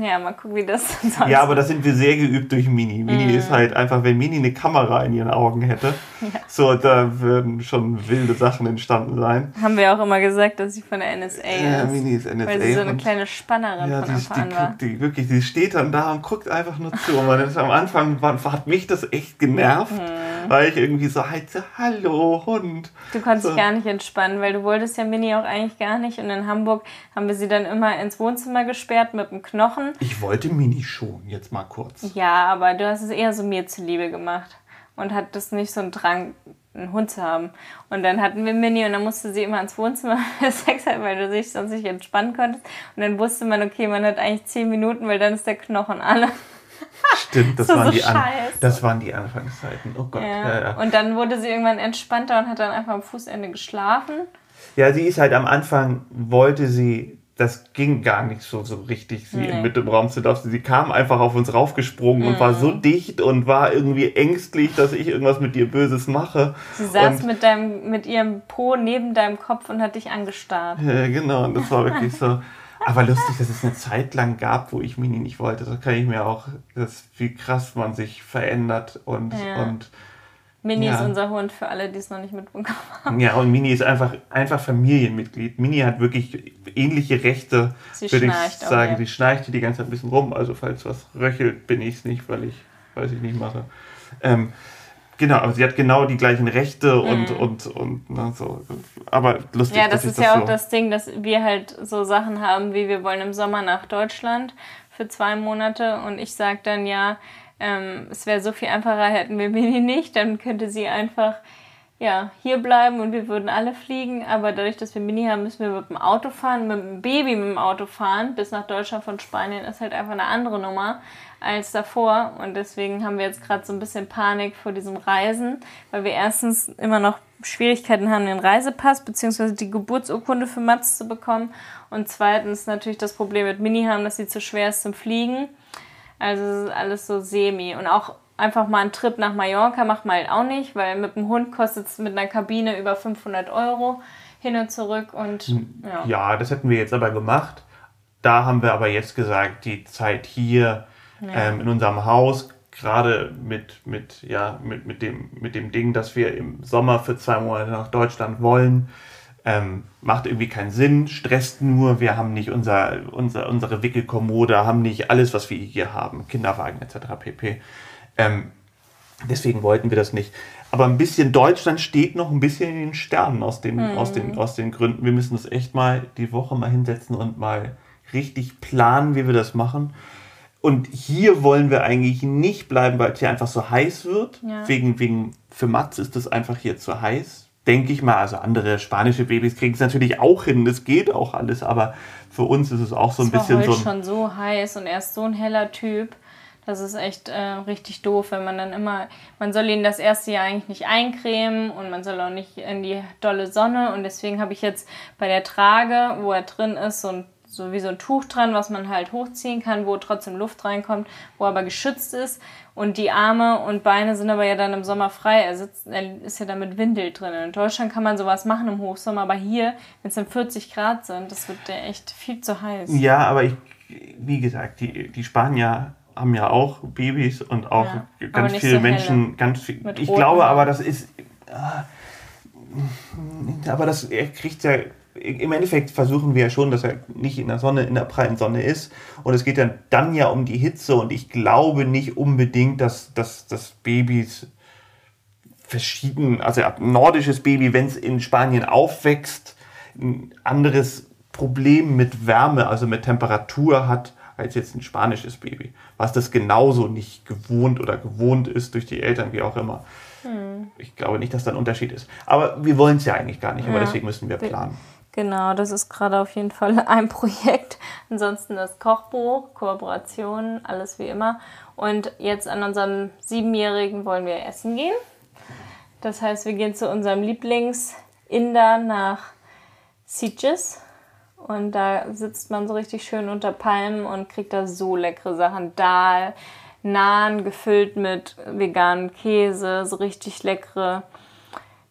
ja, mal gucken, wie das sonst Ja, aber da sind wir sehr geübt durch Mini. Mini mm. ist halt einfach, wenn Mini eine Kamera in ihren Augen hätte, ja. so, da würden schon wilde Sachen entstanden sein. Haben wir auch immer gesagt, dass sie von der NSA ja, ist. Mini ist NSA. Weil sie so eine kleine Spannerin ja, von Anfang an war. Die, wirklich, die steht dann da und guckt einfach nur zu. Und das am Anfang hat mich das echt genervt. Mm weil ich irgendwie so heize, hallo Hund. Du konntest so. dich gar nicht entspannen, weil du wolltest ja Mini auch eigentlich gar nicht und dann in Hamburg haben wir sie dann immer ins Wohnzimmer gesperrt mit dem Knochen. Ich wollte Mini schon, jetzt mal kurz. Ja, aber du hast es eher so mir zuliebe gemacht und hattest nicht so einen Drang, einen Hund zu haben. Und dann hatten wir Mini und dann musste sie immer ins Wohnzimmer Sex haben, weil du dich sonst nicht entspannen konntest. Und dann wusste man, okay, man hat eigentlich zehn Minuten, weil dann ist der Knochen alle. Stimmt, das, waren, so die An das waren die Anfangszeiten. Oh Gott. Ja. Ja, ja. Und dann wurde sie irgendwann entspannter und hat dann einfach am Fußende geschlafen. Ja, sie ist halt am Anfang, wollte sie das ging gar nicht so, so richtig, sie nee. dem Raum zu lassen. Sie kam einfach auf uns raufgesprungen mhm. und war so mhm. dicht und war irgendwie ängstlich, dass ich irgendwas mit ihr Böses mache. Sie saß mit, deinem, mit ihrem Po neben deinem Kopf und hat dich angestarrt. Ja, genau, und das war wirklich so. Aber lustig, dass es eine Zeit lang gab, wo ich Mini nicht wollte. Das kann ich mir auch, das, wie krass man sich verändert und, ja. und Mini ja. ist unser Hund für alle, die es noch nicht mitbekommen haben. Ja, und Mini ist einfach, einfach Familienmitglied. Mini hat wirklich ähnliche Rechte, Sie würde ich sagen. Auch, ja. Sie schnarcht die ganze Zeit ein bisschen rum. Also falls was röchelt, bin ich es nicht, weil ich, weiß ich nicht mache. Ähm, genau, aber sie hat genau die gleichen Rechte und, mhm. und, und na, so. Aber lustig. Ja, das ist ja das auch so das Ding, dass wir halt so Sachen haben, wie wir wollen im Sommer nach Deutschland für zwei Monate und ich sage dann ja, ähm, es wäre so viel einfacher, hätten wir Mini nicht, dann könnte sie einfach ja, hier bleiben und wir würden alle fliegen. Aber dadurch, dass wir Mini haben, müssen wir mit dem Auto fahren, mit dem Baby mit dem Auto fahren. Bis nach Deutschland von Spanien ist halt einfach eine andere Nummer als davor. Und deswegen haben wir jetzt gerade so ein bisschen Panik vor diesem Reisen, weil wir erstens immer noch Schwierigkeiten haben, den Reisepass bzw. die Geburtsurkunde für Mats zu bekommen. Und zweitens natürlich das Problem mit Mini haben, dass sie zu schwer ist zum Fliegen. Also es ist alles so semi. Und auch einfach mal einen Trip nach Mallorca macht man halt auch nicht, weil mit dem Hund kostet es mit einer Kabine über 500 Euro hin und zurück. Und, hm, ja. ja, das hätten wir jetzt aber gemacht. Da haben wir aber jetzt gesagt, die Zeit hier ja. ähm, in unserem Haus, gerade mit, mit, ja, mit, mit, dem, mit dem Ding, dass wir im Sommer für zwei Monate nach Deutschland wollen, ähm, macht irgendwie keinen Sinn, stresst nur, wir haben nicht unser, unser, unsere Wickelkommode, haben nicht alles, was wir hier haben, Kinderwagen etc. pp. Ähm, deswegen wollten wir das nicht. Aber ein bisschen Deutschland steht noch ein bisschen in den Sternen aus den, mhm. aus den, aus den Gründen. Wir müssen uns echt mal die Woche mal hinsetzen und mal richtig planen, wie wir das machen. Und hier wollen wir eigentlich nicht bleiben, weil es hier einfach so heiß wird. Ja. Wegen, wegen, für Mats ist es einfach hier zu heiß denke ich mal. Also andere spanische Babys kriegen es natürlich auch hin, das geht auch alles, aber für uns ist es auch so ein das bisschen war so. Ein schon so heiß und er ist so ein heller Typ. Das ist echt äh, richtig doof, wenn man dann immer, man soll ihn das erste Jahr eigentlich nicht eincremen und man soll auch nicht in die dolle Sonne und deswegen habe ich jetzt bei der Trage, wo er drin ist, so ein so wie so ein Tuch dran, was man halt hochziehen kann, wo trotzdem Luft reinkommt, wo aber geschützt ist. Und die Arme und Beine sind aber ja dann im Sommer frei. Er, sitzt, er ist ja dann mit Windel drin. In Deutschland kann man sowas machen im Hochsommer, aber hier, wenn es dann 40 Grad sind, das wird ja echt viel zu heiß. Ja, aber ich, wie gesagt, die, die Spanier haben ja auch Babys und auch ja, ganz viele so Menschen, ganz viel. ich glaube aber, das ist. Äh, aber das, er kriegt ja im Endeffekt versuchen wir ja schon, dass er nicht in der Sonne, in der prallen Sonne ist. Und es geht dann, dann ja um die Hitze. Und ich glaube nicht unbedingt, dass, dass, dass Babys verschieden, also ein nordisches Baby, wenn es in Spanien aufwächst, ein anderes Problem mit Wärme, also mit Temperatur hat, als jetzt ein spanisches Baby. Was das genauso nicht gewohnt oder gewohnt ist durch die Eltern, wie auch immer. Hm. Ich glaube nicht, dass da ein Unterschied ist. Aber wir wollen es ja eigentlich gar nicht, aber ja. deswegen müssen wir planen. Genau, das ist gerade auf jeden Fall ein Projekt. Ansonsten das Kochbuch, Kooperationen, alles wie immer. Und jetzt an unserem Siebenjährigen wollen wir essen gehen. Das heißt, wir gehen zu unserem Lieblings-Inder nach Sitges. Und da sitzt man so richtig schön unter Palmen und kriegt da so leckere Sachen. Dal, Naan gefüllt mit veganem Käse, so richtig leckere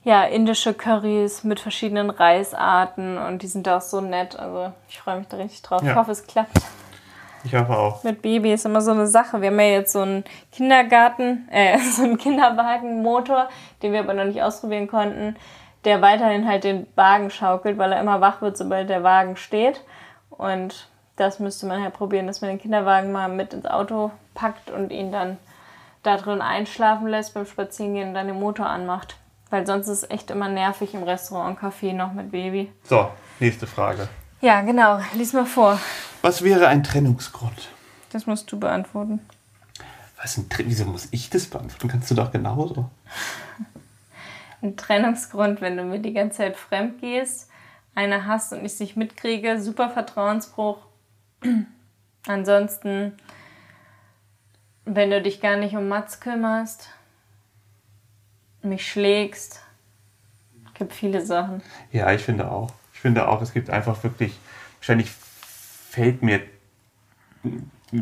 ja, indische Currys mit verschiedenen Reisarten und die sind da auch so nett. Also ich freue mich da richtig drauf. Ja. Ich hoffe, es klappt. Ich hoffe auch. Mit Baby ist immer so eine Sache. Wir haben ja jetzt so einen Kindergarten, äh, so einen Kinderwagenmotor, den wir aber noch nicht ausprobieren konnten, der weiterhin halt den Wagen schaukelt, weil er immer wach wird, sobald der Wagen steht. Und das müsste man halt probieren, dass man den Kinderwagen mal mit ins Auto packt und ihn dann da drin einschlafen lässt beim Spazierengehen und dann den Motor anmacht. Weil sonst ist es echt immer nervig im Restaurant und Café noch mit Baby. So, nächste Frage. Ja, genau. Lies mal vor. Was wäre ein Trennungsgrund? Das musst du beantworten. Was ein Wieso muss ich das beantworten? Kannst du doch genauso. Ein Trennungsgrund, wenn du mir die ganze Zeit fremd gehst, eine hast und ich es nicht mitkriege, super Vertrauensbruch. Ansonsten, wenn du dich gar nicht um Mats kümmerst, mich schlägst, gibt viele Sachen. Ja, ich finde auch. Ich finde auch, es gibt einfach wirklich, wahrscheinlich fällt mir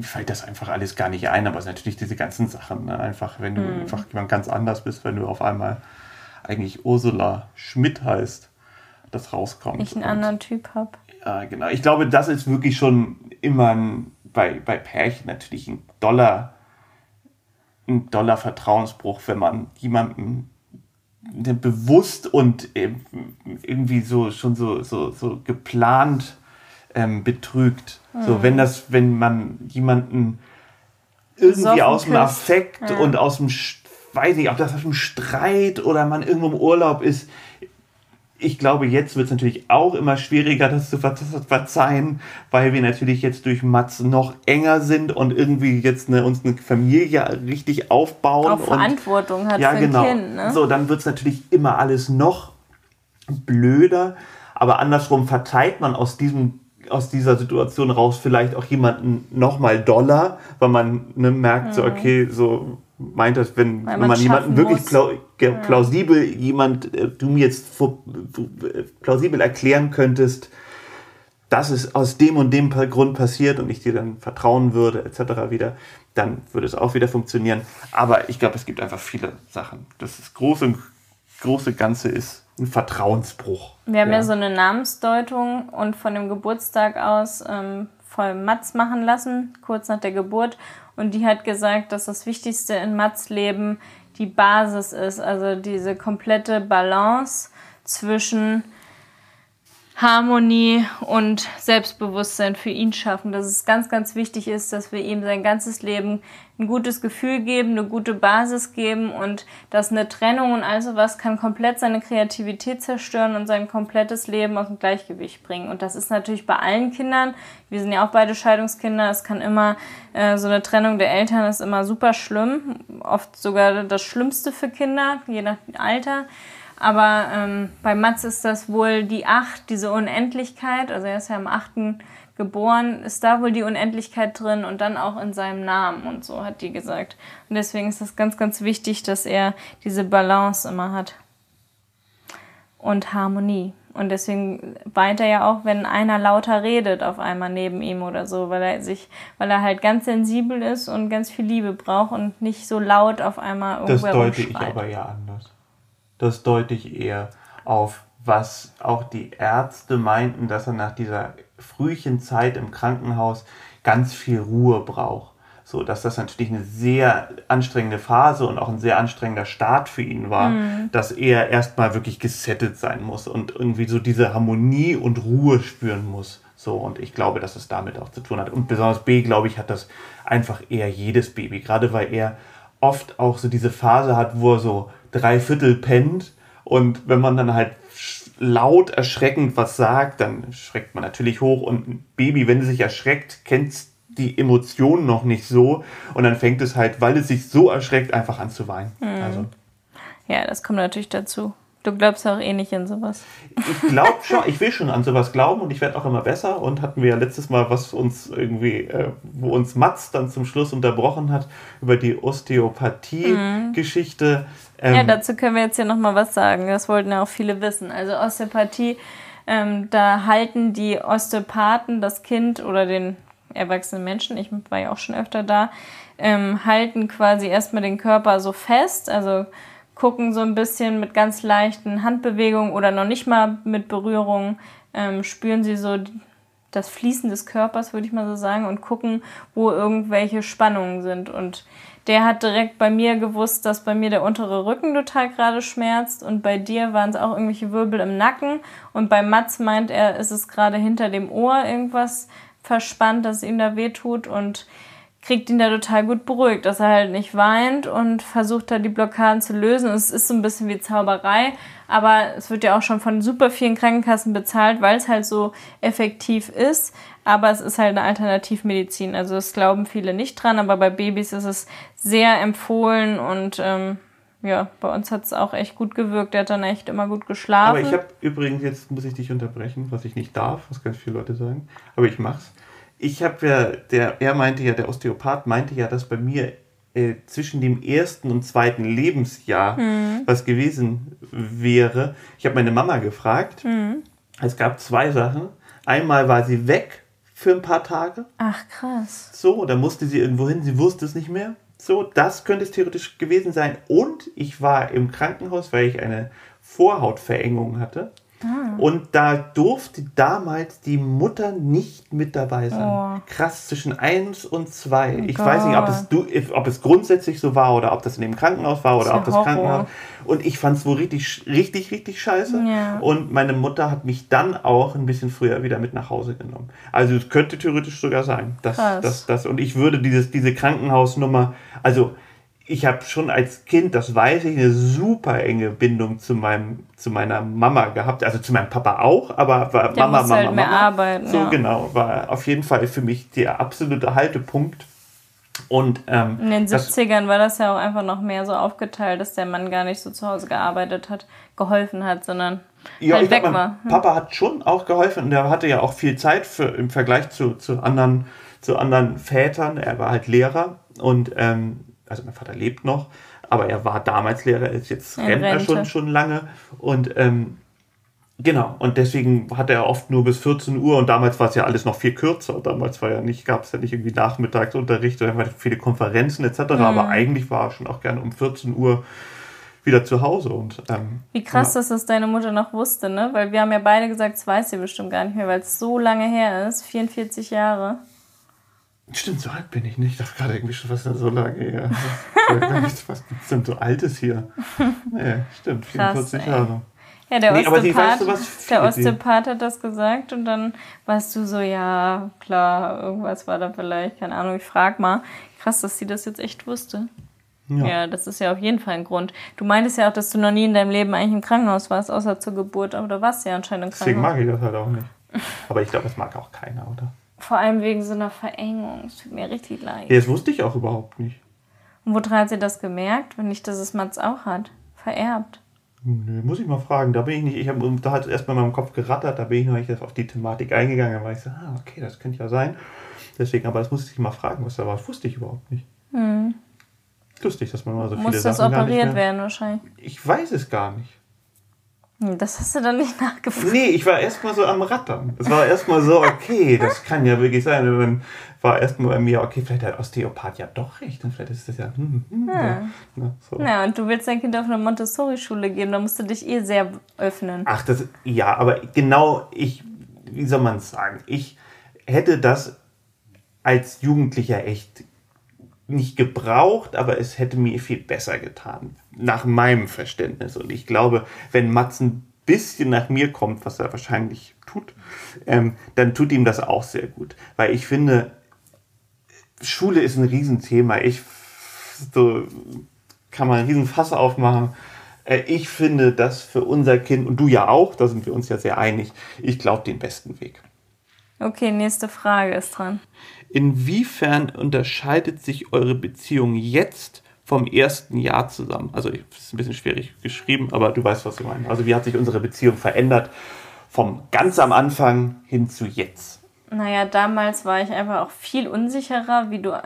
fällt das einfach alles gar nicht ein, aber es sind natürlich diese ganzen Sachen, ne? einfach wenn du mhm. einfach jemand ganz anders bist, wenn du auf einmal eigentlich Ursula Schmidt heißt, das rauskommt. Ich einen anderen Typ habe. Ja, genau. Ich glaube, das ist wirklich schon immer ein, bei, bei Pärchen natürlich ein Dollar, ein Dollar Vertrauensbruch, wenn man jemanden bewusst und irgendwie so schon so, so, so geplant ähm, betrügt. Mhm. So, wenn das, wenn man jemanden irgendwie aus dem Affekt ja. und aus dem, weiß ich, ob das aus dem Streit oder man irgendwo im Urlaub ist, ich glaube, jetzt wird es natürlich auch immer schwieriger, das zu verzeihen, weil wir natürlich jetzt durch Mats noch enger sind und irgendwie jetzt eine, uns eine Familie richtig aufbauen. Auch Verantwortung und, hat ja, für genau. ein Kind. Ne? So, dann wird es natürlich immer alles noch blöder. Aber andersrum verteilt man aus diesem aus dieser Situation raus vielleicht auch jemanden nochmal doller, weil man ne, merkt, mhm. so, okay, so meint das, wenn, wenn man, jemanden wirklich plau plausibel, ja. jemand, äh, du mir jetzt plausibel erklären könntest, dass es aus dem und dem Grund passiert und ich dir dann vertrauen würde, etc. wieder, dann würde es auch wieder funktionieren. Aber ich glaube, es gibt einfach viele Sachen. Das große, große Ganze ist ein Vertrauensbruch. Wir haben ja, ja so eine Namensdeutung und von dem Geburtstag aus ähm, voll Mats machen lassen, kurz nach der Geburt. Und die hat gesagt, dass das Wichtigste in Mats Leben die Basis ist, also diese komplette Balance zwischen Harmonie und Selbstbewusstsein für ihn schaffen. Dass es ganz, ganz wichtig ist, dass wir ihm sein ganzes Leben ein gutes Gefühl geben, eine gute Basis geben und dass eine Trennung und all sowas kann komplett seine Kreativität zerstören und sein komplettes Leben aus dem Gleichgewicht bringen. Und das ist natürlich bei allen Kindern. Wir sind ja auch beide Scheidungskinder. Es kann immer, äh, so eine Trennung der Eltern ist immer super schlimm. Oft sogar das Schlimmste für Kinder, je nach Alter. Aber ähm, bei Mats ist das wohl die Acht, diese Unendlichkeit. Also er ist ja am achten geboren, ist da wohl die Unendlichkeit drin und dann auch in seinem Namen und so hat die gesagt. Und deswegen ist es ganz, ganz wichtig, dass er diese Balance immer hat. Und Harmonie. Und deswegen weint er ja auch, wenn einer lauter redet auf einmal neben ihm oder so, weil er sich, weil er halt ganz sensibel ist und ganz viel Liebe braucht und nicht so laut auf einmal irgendwo Das deute ich aber ja anders das deute ich eher auf, was auch die Ärzte meinten, dass er nach dieser frühen Zeit im Krankenhaus ganz viel Ruhe braucht. So, dass das natürlich eine sehr anstrengende Phase und auch ein sehr anstrengender Start für ihn war, mhm. dass er erstmal wirklich gesettet sein muss und irgendwie so diese Harmonie und Ruhe spüren muss. So, und ich glaube, dass es damit auch zu tun hat. Und besonders B, glaube ich, hat das einfach eher jedes Baby. Gerade weil er oft auch so diese Phase hat, wo er so drei Viertel pennt. Und wenn man dann halt laut erschreckend was sagt, dann schreckt man natürlich hoch. Und ein Baby, wenn es sich erschreckt, kennt die Emotionen noch nicht so. Und dann fängt es halt, weil es sich so erschreckt, einfach an zu weinen. Mhm. Also. Ja, das kommt natürlich dazu. Du glaubst auch eh nicht an sowas. Ich glaube schon, ich will schon an sowas glauben und ich werde auch immer besser. Und hatten wir ja letztes Mal, was uns irgendwie, äh, wo uns Mats dann zum Schluss unterbrochen hat, über die Osteopathie-Geschichte. Ähm, ja, dazu können wir jetzt hier nochmal was sagen. Das wollten ja auch viele wissen. Also Osteopathie, ähm, da halten die Osteopathen das Kind oder den erwachsenen Menschen, ich war ja auch schon öfter da, ähm, halten quasi erstmal den Körper so fest. Also gucken so ein bisschen mit ganz leichten Handbewegungen oder noch nicht mal mit Berührung, ähm, spüren sie so das Fließen des Körpers, würde ich mal so sagen, und gucken, wo irgendwelche Spannungen sind. Und der hat direkt bei mir gewusst, dass bei mir der untere Rücken total gerade schmerzt und bei dir waren es auch irgendwelche Wirbel im Nacken und bei Mats meint er, ist es gerade hinter dem Ohr irgendwas verspannt, dass ihm da weh tut und kriegt ihn da total gut beruhigt, dass er halt nicht weint und versucht da die Blockaden zu lösen. Es ist so ein bisschen wie Zauberei, aber es wird ja auch schon von super vielen Krankenkassen bezahlt, weil es halt so effektiv ist. Aber es ist halt eine Alternativmedizin. Also das glauben viele nicht dran, aber bei Babys ist es sehr empfohlen und ähm, ja, bei uns hat es auch echt gut gewirkt. Der hat dann echt immer gut geschlafen. Aber ich habe übrigens, jetzt muss ich dich unterbrechen, was ich nicht darf, was ganz viele Leute sagen, aber ich mach's ich habe ja, der, er meinte ja, der Osteopath meinte ja, dass bei mir äh, zwischen dem ersten und zweiten Lebensjahr mhm. was gewesen wäre. Ich habe meine Mama gefragt. Mhm. Es gab zwei Sachen. Einmal war sie weg für ein paar Tage. Ach, krass. So, da musste sie irgendwo hin, sie wusste es nicht mehr. So, das könnte es theoretisch gewesen sein. Und ich war im Krankenhaus, weil ich eine Vorhautverengung hatte. Ah. Und da durfte damals die Mutter nicht mit dabei sein. Oh. Krass, zwischen 1 und 2. Oh ich Gott. weiß nicht, ob es, ob es grundsätzlich so war oder ob das in dem Krankenhaus war oder ob das Horror. Krankenhaus. Und ich fand es wohl richtig, richtig, richtig scheiße. Ja. Und meine Mutter hat mich dann auch ein bisschen früher wieder mit nach Hause genommen. Also es könnte theoretisch sogar sein. Dass, dass, dass, und ich würde dieses, diese Krankenhausnummer, also ich habe schon als Kind, das weiß ich, eine super enge Bindung zu meinem, zu meiner Mama gehabt, also zu meinem Papa auch, aber war Der Mama, Mama, halt Mama. Arbeiten, so ja. genau, war auf jeden Fall für mich der absolute Haltepunkt. Und ähm, in den 70ern war das ja auch einfach noch mehr so aufgeteilt, dass der Mann gar nicht so zu Hause gearbeitet hat, geholfen hat, sondern ja, halt weg glaub, war. Hm. Papa hat schon auch geholfen und er hatte ja auch viel Zeit für, im Vergleich zu, zu, anderen, zu anderen Vätern. Er war halt Lehrer und ähm, also mein Vater lebt noch, aber er war damals Lehrer, ist jetzt Rentner schon, schon lange und ähm, Genau, und deswegen hatte er oft nur bis 14 Uhr und damals war es ja alles noch viel kürzer. Damals war ja nicht, gab es ja nicht irgendwie Nachmittagsunterricht oder viele Konferenzen etc. Mhm. Aber eigentlich war er schon auch gerne um 14 Uhr wieder zu Hause. Und, ähm, Wie krass, ja. dass das deine Mutter noch wusste, ne? Weil wir haben ja beide gesagt, das weiß sie bestimmt gar nicht mehr, weil es so lange her ist, 44 Jahre. Stimmt, so alt bin ich nicht. Ich dachte gerade irgendwie schon, was ist so lange her? was gibt es denn so Altes hier? Nee, stimmt, 44 Krass, Jahre. Ja, der, nee, Osteopath, weißt du, der Osteopath hat das gesagt und dann warst du so, ja, klar, irgendwas war da vielleicht, keine Ahnung, ich frag mal. Krass, dass sie das jetzt echt wusste. Ja. ja. das ist ja auf jeden Fall ein Grund. Du meintest ja auch, dass du noch nie in deinem Leben eigentlich im Krankenhaus warst, außer zur Geburt, aber du warst ja anscheinend im Krankenhaus. Deswegen mag ich das halt auch nicht. Aber ich glaube, das mag auch keiner, oder? Vor allem wegen so einer Verengung. Es tut mir richtig leid. Ja, das wusste ich auch überhaupt nicht. Und woran hat sie das gemerkt, wenn nicht, dass es Mats auch hat? Vererbt. Nö, muss ich mal fragen. Da bin ich nicht, ich habe da hat es erstmal in meinem Kopf gerattert, da bin ich noch nicht auf die Thematik eingegangen, da war ich so, ah, okay, das könnte ja sein. Deswegen, aber das musste ich mal fragen, was da war. Das wusste ich überhaupt nicht. Hm. Lustig, dass man mal so Muss viele Sachen. Muss das operiert werden wahrscheinlich? Ich weiß es gar nicht. Hm, das hast du dann nicht nachgefragt. Nee, ich war erstmal so am Rattern. Es war erstmal so, okay, das kann ja wirklich sein. Und dann war erstmal bei mir, okay, vielleicht hat Osteopath ja doch recht. Und vielleicht ist das ja. Hm, hm, ja. Ja, na, so. ja, und du willst dein Kind auf eine Montessori-Schule geben, da musst du dich eh sehr öffnen. Ach, das, ja, aber genau, ich, wie soll man es sagen? Ich hätte das als Jugendlicher echt nicht gebraucht, aber es hätte mir viel besser getan, nach meinem Verständnis. Und ich glaube, wenn Mats ein bisschen nach mir kommt, was er wahrscheinlich tut, ähm, dann tut ihm das auch sehr gut. Weil ich finde, Schule ist ein Riesenthema. Ich so kann man einen riesen Fass aufmachen. Äh, ich finde das für unser Kind, und du ja auch, da sind wir uns ja sehr einig, ich glaube den besten Weg. Okay, nächste Frage ist dran. Inwiefern unterscheidet sich eure Beziehung jetzt vom ersten Jahr zusammen? Also, das ist ein bisschen schwierig geschrieben, aber du weißt, was ich meine. Also, wie hat sich unsere Beziehung verändert vom ganz am Anfang hin zu jetzt? Naja, damals war ich einfach auch viel unsicherer, wie du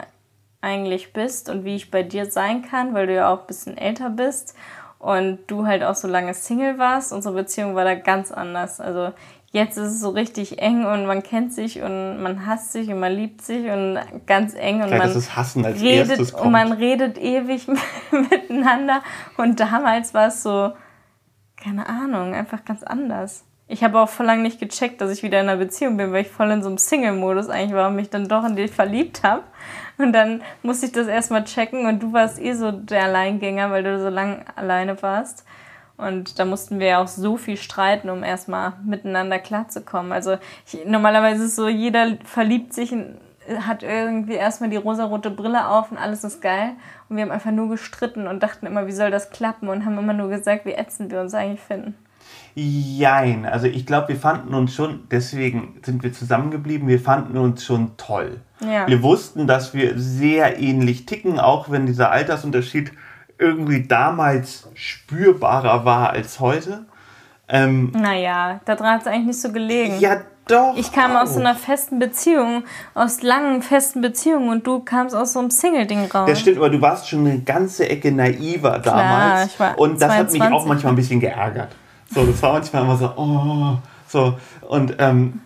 eigentlich bist und wie ich bei dir sein kann, weil du ja auch ein bisschen älter bist und du halt auch so lange Single warst. Unsere Beziehung war da ganz anders. Also Jetzt ist es so richtig eng und man kennt sich und man hasst sich und man liebt sich und ganz eng und man redet und man redet ewig miteinander und damals war es so keine Ahnung, einfach ganz anders. Ich habe auch voll lange nicht gecheckt, dass ich wieder in einer Beziehung bin, weil ich voll in so einem Single-Modus eigentlich war und mich dann doch in dich verliebt habe. Und dann musste ich das erstmal checken und du warst eh so der Alleingänger, weil du so lange alleine warst. Und da mussten wir ja auch so viel streiten, um erstmal miteinander klarzukommen. Also ich, normalerweise ist es so, jeder verliebt sich in hat irgendwie erstmal die rosarote Brille auf und alles ist geil. Und wir haben einfach nur gestritten und dachten immer, wie soll das klappen und haben immer nur gesagt, wie ätzend wir uns eigentlich finden. Jein, also ich glaube, wir fanden uns schon, deswegen sind wir zusammengeblieben, wir fanden uns schon toll. Ja. Wir wussten, dass wir sehr ähnlich ticken, auch wenn dieser Altersunterschied irgendwie damals spürbarer war als heute. Ähm, naja, daran hat es eigentlich nicht so gelegen. Ja, doch. Ich kam auch. aus so einer festen Beziehung, aus langen festen Beziehungen und du kamst aus so einem Single-Ding raus. Das stimmt, aber du warst schon eine ganze Ecke naiver damals. Klar, ich war und das 22. hat mich auch manchmal ein bisschen geärgert. So, das war manchmal immer so, oh, so. Und ähm,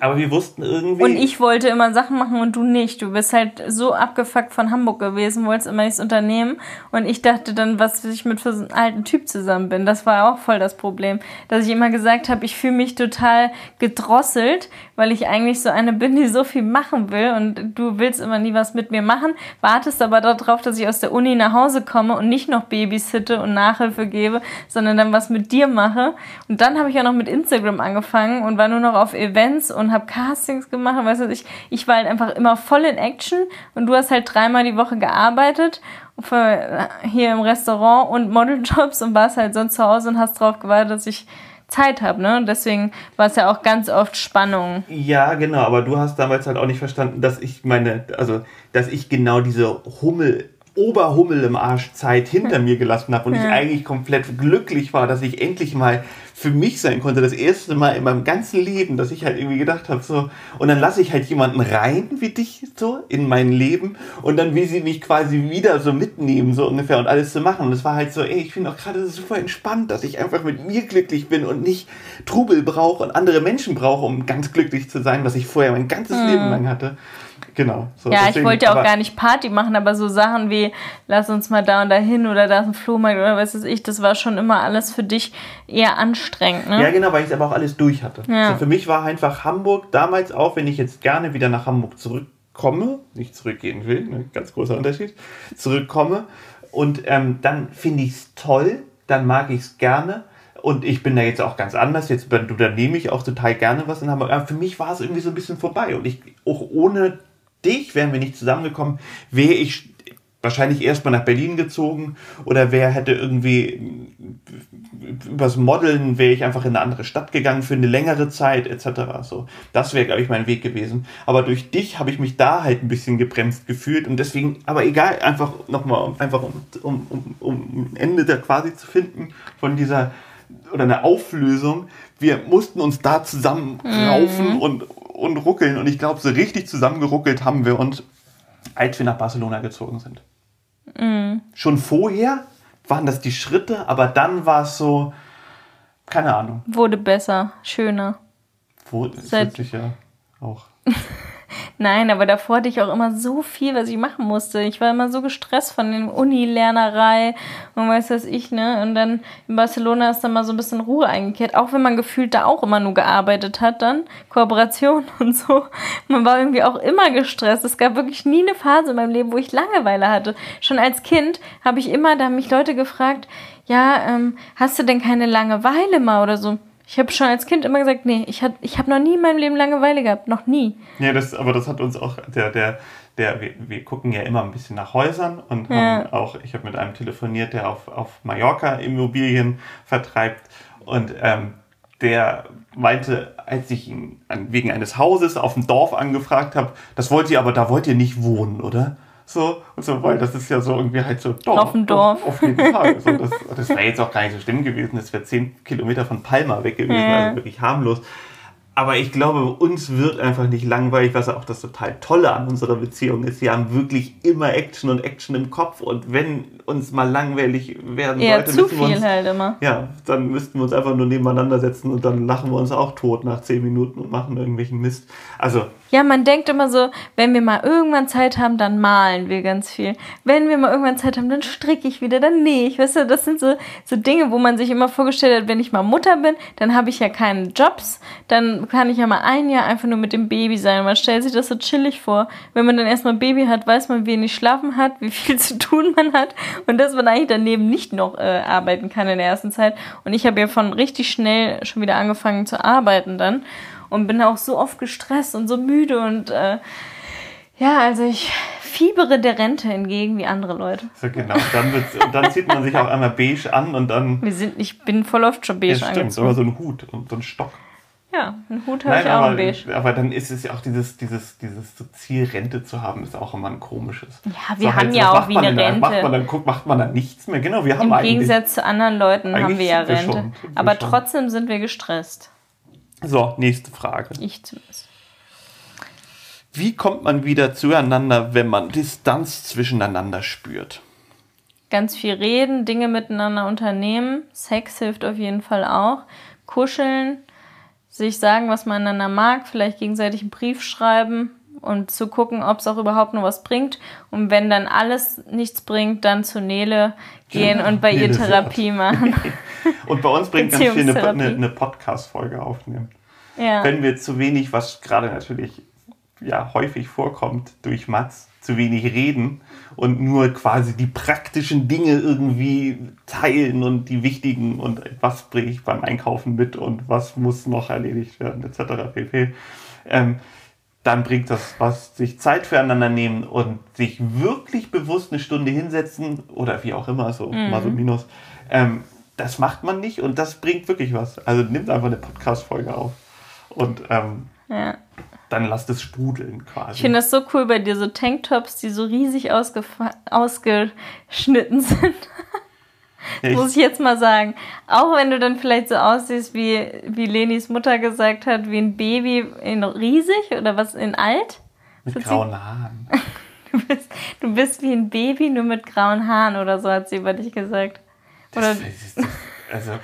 aber wir wussten irgendwie. Und ich wollte immer Sachen machen und du nicht. Du bist halt so abgefuckt von Hamburg gewesen, wolltest immer nichts unternehmen. Und ich dachte dann, was ich mit so einen alten Typ zusammen bin. Das war auch voll das Problem. Dass ich immer gesagt habe, ich fühle mich total gedrosselt, weil ich eigentlich so eine bin, die so viel machen will. Und du willst immer nie was mit mir machen, wartest aber darauf, dass ich aus der Uni nach Hause komme und nicht noch Babysitte und Nachhilfe gebe, sondern dann was mit dir mache. Und dann habe ich auch noch mit Instagram angefangen und war nur noch auf Events und habe Castings gemacht. Weißt du, ich, ich war halt einfach immer voll in Action und du hast halt dreimal die Woche gearbeitet für, hier im Restaurant und Modeljobs und warst halt sonst zu Hause und hast darauf gewartet, dass ich Zeit habe, ne? Und deswegen war es ja auch ganz oft Spannung. Ja, genau, aber du hast damals halt auch nicht verstanden, dass ich meine, also, dass ich genau diese Hummel Oberhummel im Arsch Zeit hinter mir gelassen habe und ja. ich eigentlich komplett glücklich war, dass ich endlich mal für mich sein konnte. Das erste Mal in meinem ganzen Leben, dass ich halt irgendwie gedacht habe, so, und dann lasse ich halt jemanden rein wie dich so in mein Leben und dann will sie mich quasi wieder so mitnehmen, so ungefähr, und alles zu machen. Und es war halt so, ey, ich bin auch gerade super entspannt, dass ich einfach mit mir glücklich bin und nicht Trubel brauche und andere Menschen brauche, um ganz glücklich zu sein, was ich vorher mein ganzes mhm. Leben lang hatte. Genau. So, ja, deswegen, ich wollte ja auch gar nicht Party machen, aber so Sachen wie, lass uns mal da und da hin oder da ist ein Flohmarkt oder was weiß ich, das war schon immer alles für dich eher anstrengend. Ne? Ja, genau, weil ich es aber auch alles durch hatte. Ja. Also für mich war einfach Hamburg damals auch, wenn ich jetzt gerne wieder nach Hamburg zurückkomme, nicht zurückgehen will, ne, ganz großer Unterschied, zurückkomme und ähm, dann finde ich es toll, dann mag ich es gerne. Und ich bin da jetzt auch ganz anders. Jetzt du, da nehme ich auch total gerne was in Hamburg. Aber für mich war es irgendwie so ein bisschen vorbei. Und ich, auch ohne dich, wären wir nicht zusammengekommen, wäre ich wahrscheinlich erstmal nach Berlin gezogen oder wer hätte irgendwie übers Modeln wäre ich einfach in eine andere Stadt gegangen für eine längere Zeit etc. So, das wäre glaube ich mein Weg gewesen. Aber durch dich habe ich mich da halt ein bisschen gebremst gefühlt und deswegen, aber egal, einfach nochmal, einfach um, um, um, um ein Ende da quasi zu finden von dieser oder eine Auflösung. Wir mussten uns da zusammen raufen mhm. und und ruckeln. Und ich glaube, so richtig zusammengeruckelt haben wir uns, als wir nach Barcelona gezogen sind. Mhm. Schon vorher waren das die Schritte, aber dann war es so, keine Ahnung. Wurde besser, schöner. Wurde, Seit ja auch. Nein, aber davor hatte ich auch immer so viel, was ich machen musste. Ich war immer so gestresst von den Uni-Lernerei und weiß was ich, ne? Und dann in Barcelona ist dann mal so ein bisschen Ruhe eingekehrt, auch wenn man gefühlt da auch immer nur gearbeitet hat dann, Kooperation und so. Man war irgendwie auch immer gestresst. Es gab wirklich nie eine Phase in meinem Leben, wo ich Langeweile hatte. Schon als Kind habe ich immer, da haben mich Leute gefragt, ja, ähm, hast du denn keine Langeweile mal oder so? Ich habe schon als Kind immer gesagt, nee, ich, ich habe noch nie in meinem Leben Langeweile gehabt, noch nie. Ja, das, aber das hat uns auch, der, der, der, wir, wir gucken ja immer ein bisschen nach Häusern und ja. haben auch, ich habe mit einem telefoniert, der auf, auf Mallorca Immobilien vertreibt und ähm, der meinte, als ich ihn wegen eines Hauses auf dem Dorf angefragt habe, das wollt ihr aber, da wollt ihr nicht wohnen, oder? So, und so, weil das ist ja so irgendwie halt so Dorf. Auf dem Dorf. Auf, auf jeden Fall. So, das das wäre jetzt auch gar nicht so schlimm gewesen. Das wäre zehn Kilometer von Palma weg gewesen, ja. also wirklich harmlos. Aber ich glaube, uns wird einfach nicht langweilig, was auch das total Tolle an unserer Beziehung ist. Wir haben wirklich immer Action und Action im Kopf und wenn uns mal langweilig werden Eher sollte, zu viel uns, halt immer. Ja, dann müssten wir uns einfach nur nebeneinander setzen und dann lachen wir uns auch tot nach zehn Minuten und machen irgendwelchen Mist. Also ja, man denkt immer so, wenn wir mal irgendwann Zeit haben, dann malen wir ganz viel. Wenn wir mal irgendwann Zeit haben, dann stricke ich wieder, dann nähe ich. Weißt du, das sind so, so Dinge, wo man sich immer vorgestellt hat, wenn ich mal Mutter bin, dann habe ich ja keine Jobs, dann kann ich ja mal ein Jahr einfach nur mit dem Baby sein. Man stellt sich das so chillig vor. Wenn man dann erstmal ein Baby hat, weiß man, wie wenig schlafen hat, wie viel zu tun man hat und dass man eigentlich daneben nicht noch äh, arbeiten kann in der ersten Zeit. Und ich habe ja von richtig schnell schon wieder angefangen zu arbeiten dann und bin auch so oft gestresst und so müde und äh, Ja, also ich fiebere der Rente entgegen wie andere Leute. So, genau. Dann, wird's, und dann zieht man sich auch einmal beige an und dann. Wir sind, ich bin voll oft schon beige ja, stimmt, angezogen. aber so ein Hut und so ein Stock. Ja, einen Hut habe ich auch aber, beige. Aber dann ist es ja auch dieses, dieses, dieses Ziel, Rente zu haben, ist auch immer ein komisches. Ja, wir so, haben halt, ja auch wie eine Rente. Macht man, dann, guckt, macht man dann nichts mehr. Genau, wir haben Im Gegensatz zu anderen Leuten haben wir ja Rente. Wir schon, aber schon. trotzdem sind wir gestresst. So, nächste Frage. Ich zumindest. Wie kommt man wieder zueinander, wenn man Distanz zwischeneinander spürt? Ganz viel reden, Dinge miteinander unternehmen. Sex hilft auf jeden Fall auch. Kuscheln, sich sagen, was man einander mag, vielleicht gegenseitig einen Brief schreiben und zu gucken, ob es auch überhaupt noch was bringt. Und wenn dann alles nichts bringt, dann zu Nele gehen und bei ihr Therapie machen. und bei uns bringt ganz viel eine, eine, eine Podcast-Folge aufnehmen. Ja. Wenn wir zu wenig, was gerade natürlich ja häufig vorkommt durch Mats, zu wenig reden und nur quasi die praktischen Dinge irgendwie teilen und die wichtigen und was bringe ich beim Einkaufen mit und was muss noch erledigt werden etc. pp. Ähm, dann bringt das was, sich Zeit füreinander nehmen und sich wirklich bewusst eine Stunde hinsetzen oder wie auch immer, so mhm. mal so minus. Ähm, das macht man nicht und das bringt wirklich was. Also nimmt einfach eine Podcast-Folge auf und ähm, ja dann lasst es sprudeln quasi. Ich finde das so cool bei dir, so Tanktops, die so riesig ausgeschnitten sind. Ja, Muss ich jetzt mal sagen. Auch wenn du dann vielleicht so aussiehst, wie, wie Lenis Mutter gesagt hat, wie ein Baby in riesig oder was in alt. Mit grauen Haaren. Du bist, du bist wie ein Baby, nur mit grauen Haaren oder so, hat sie über dich gesagt. Oder das, also,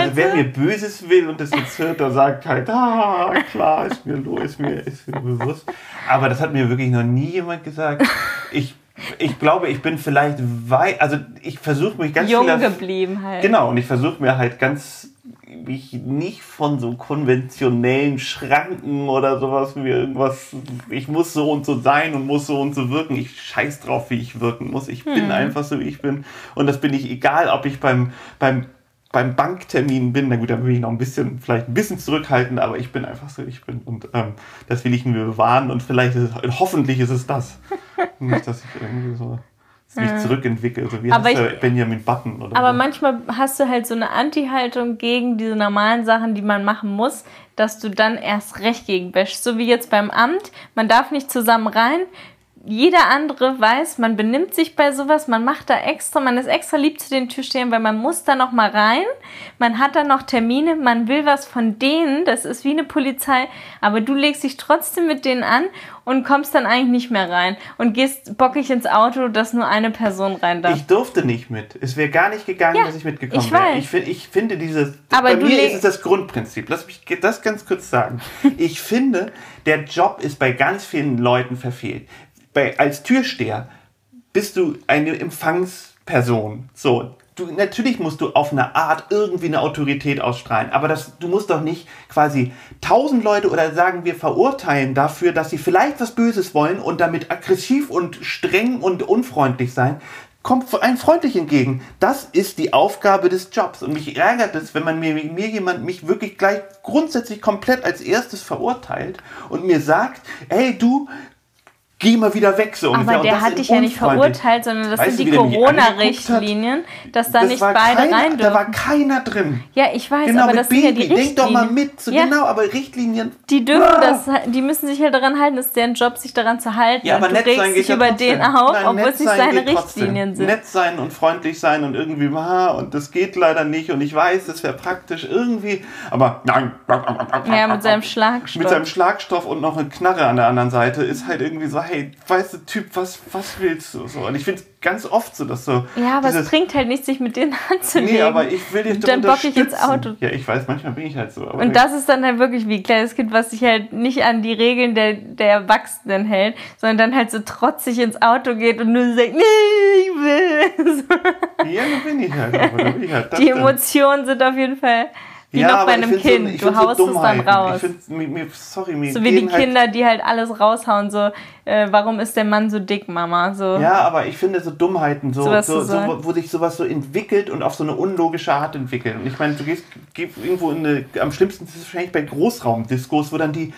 also wer mir Böses will und das jetzt hört, der sagt halt, ah, klar, ist mir, ist mir, ist mir bewusst. Aber das hat mir wirklich noch nie jemand gesagt. Ich, ich glaube, ich bin vielleicht weit, also ich versuche mich ganz jung geblieben halt. Genau, und ich versuche mir halt ganz mich nicht von so konventionellen Schranken oder sowas wie irgendwas, ich muss so und so sein und muss so und so wirken. Ich scheiß drauf, wie ich wirken muss. Ich bin hm. einfach so, wie ich bin. Und das bin ich, egal ob ich beim, beim beim Banktermin bin, na gut, da will ich noch ein bisschen, vielleicht ein bisschen zurückhalten, aber ich bin einfach so, ich bin. Und ähm, das will ich mir bewahren und vielleicht ist es, hoffentlich ist es das. Nicht, dass ich irgendwie so mich zurückentwickle, so wie aber ich, Benjamin Button oder Aber so. manchmal hast du halt so eine Anti-Haltung gegen diese normalen Sachen, die man machen muss, dass du dann erst recht gegen wäschst. So wie jetzt beim Amt, man darf nicht zusammen rein, jeder andere weiß, man benimmt sich bei sowas, man macht da extra, man ist extra lieb zu den Türstehern, weil man muss da noch mal rein, man hat da noch Termine, man will was von denen, das ist wie eine Polizei, aber du legst dich trotzdem mit denen an und kommst dann eigentlich nicht mehr rein und gehst bockig ins Auto, dass nur eine Person rein darf. Ich durfte nicht mit. Es wäre gar nicht gegangen, ja, dass ich mitgekommen wäre. Ich, find, ich finde dieses, aber bei mir ist es das Grundprinzip. Lass mich das ganz kurz sagen. ich finde, der Job ist bei ganz vielen Leuten verfehlt bei, als Türsteher bist du eine Empfangsperson. So, du, natürlich musst du auf eine Art irgendwie eine Autorität ausstrahlen, aber das, du musst doch nicht quasi tausend Leute oder sagen wir verurteilen dafür, dass sie vielleicht was Böses wollen und damit aggressiv und streng und unfreundlich sein. Kommt ein freundlich entgegen. Das ist die Aufgabe des Jobs. Und mich ärgert es, wenn man mir, mir jemand mich wirklich gleich grundsätzlich komplett als erstes verurteilt und mir sagt, hey du, geh mal wieder weg so. Aber der hat dich ja nicht verurteilt, sondern das weißt sind die Corona-Richtlinien, dass da das nicht beide keiner, rein dürfen. Da war keiner drin. Ja, ich weiß, genau, aber das Baby. sind ja die Richtlinien. Denk doch mal mit, so ja. genau, aber Richtlinien. Die dürfen ah. das, die müssen sich halt daran halten, das ist deren Job, sich daran zu halten. Ja, aber und du regst sein dich geht über ja den auf, obwohl es nicht seine Richtlinien sind. Nett sein und freundlich sein und irgendwie, ah, und das geht leider nicht und ich weiß, das wäre praktisch irgendwie, aber nein. Ja, mit seinem Schlagstoff. Mit seinem Schlagstoff und noch eine Knarre an der anderen Seite ist halt irgendwie so, hey, weißt du, Typ, was, was willst du? So. Und ich finde es ganz oft so, dass so. Ja, aber es bringt halt nicht, sich mit denen anzulegen. Nee, aber ich will dich Dann bock ich ins Auto. Ja, ich weiß, manchmal bin ich halt so. und das ist dann halt wirklich wie ein kleines Kind, was sich halt nicht an die Regeln der, der Erwachsenen hält, sondern dann halt so trotzig ins Auto geht und nur sagt, nee, ich will. ja, dann bin ich halt. Aber, bin ich halt die Emotionen sind auf jeden Fall wie ja, noch bei einem Kind. So, du haust so es dann raus. Mir, mir, sorry, mir so wie die halt Kinder, die halt alles raushauen, so, äh, warum ist der Mann so dick, Mama? So. Ja, aber ich finde so Dummheiten, so, so, so, wo sich sowas so entwickelt und auf so eine unlogische Art entwickelt. Und ich meine, du gehst, gehst irgendwo in eine, am schlimmsten ist es wahrscheinlich bei Großraumdiskos, wo dann die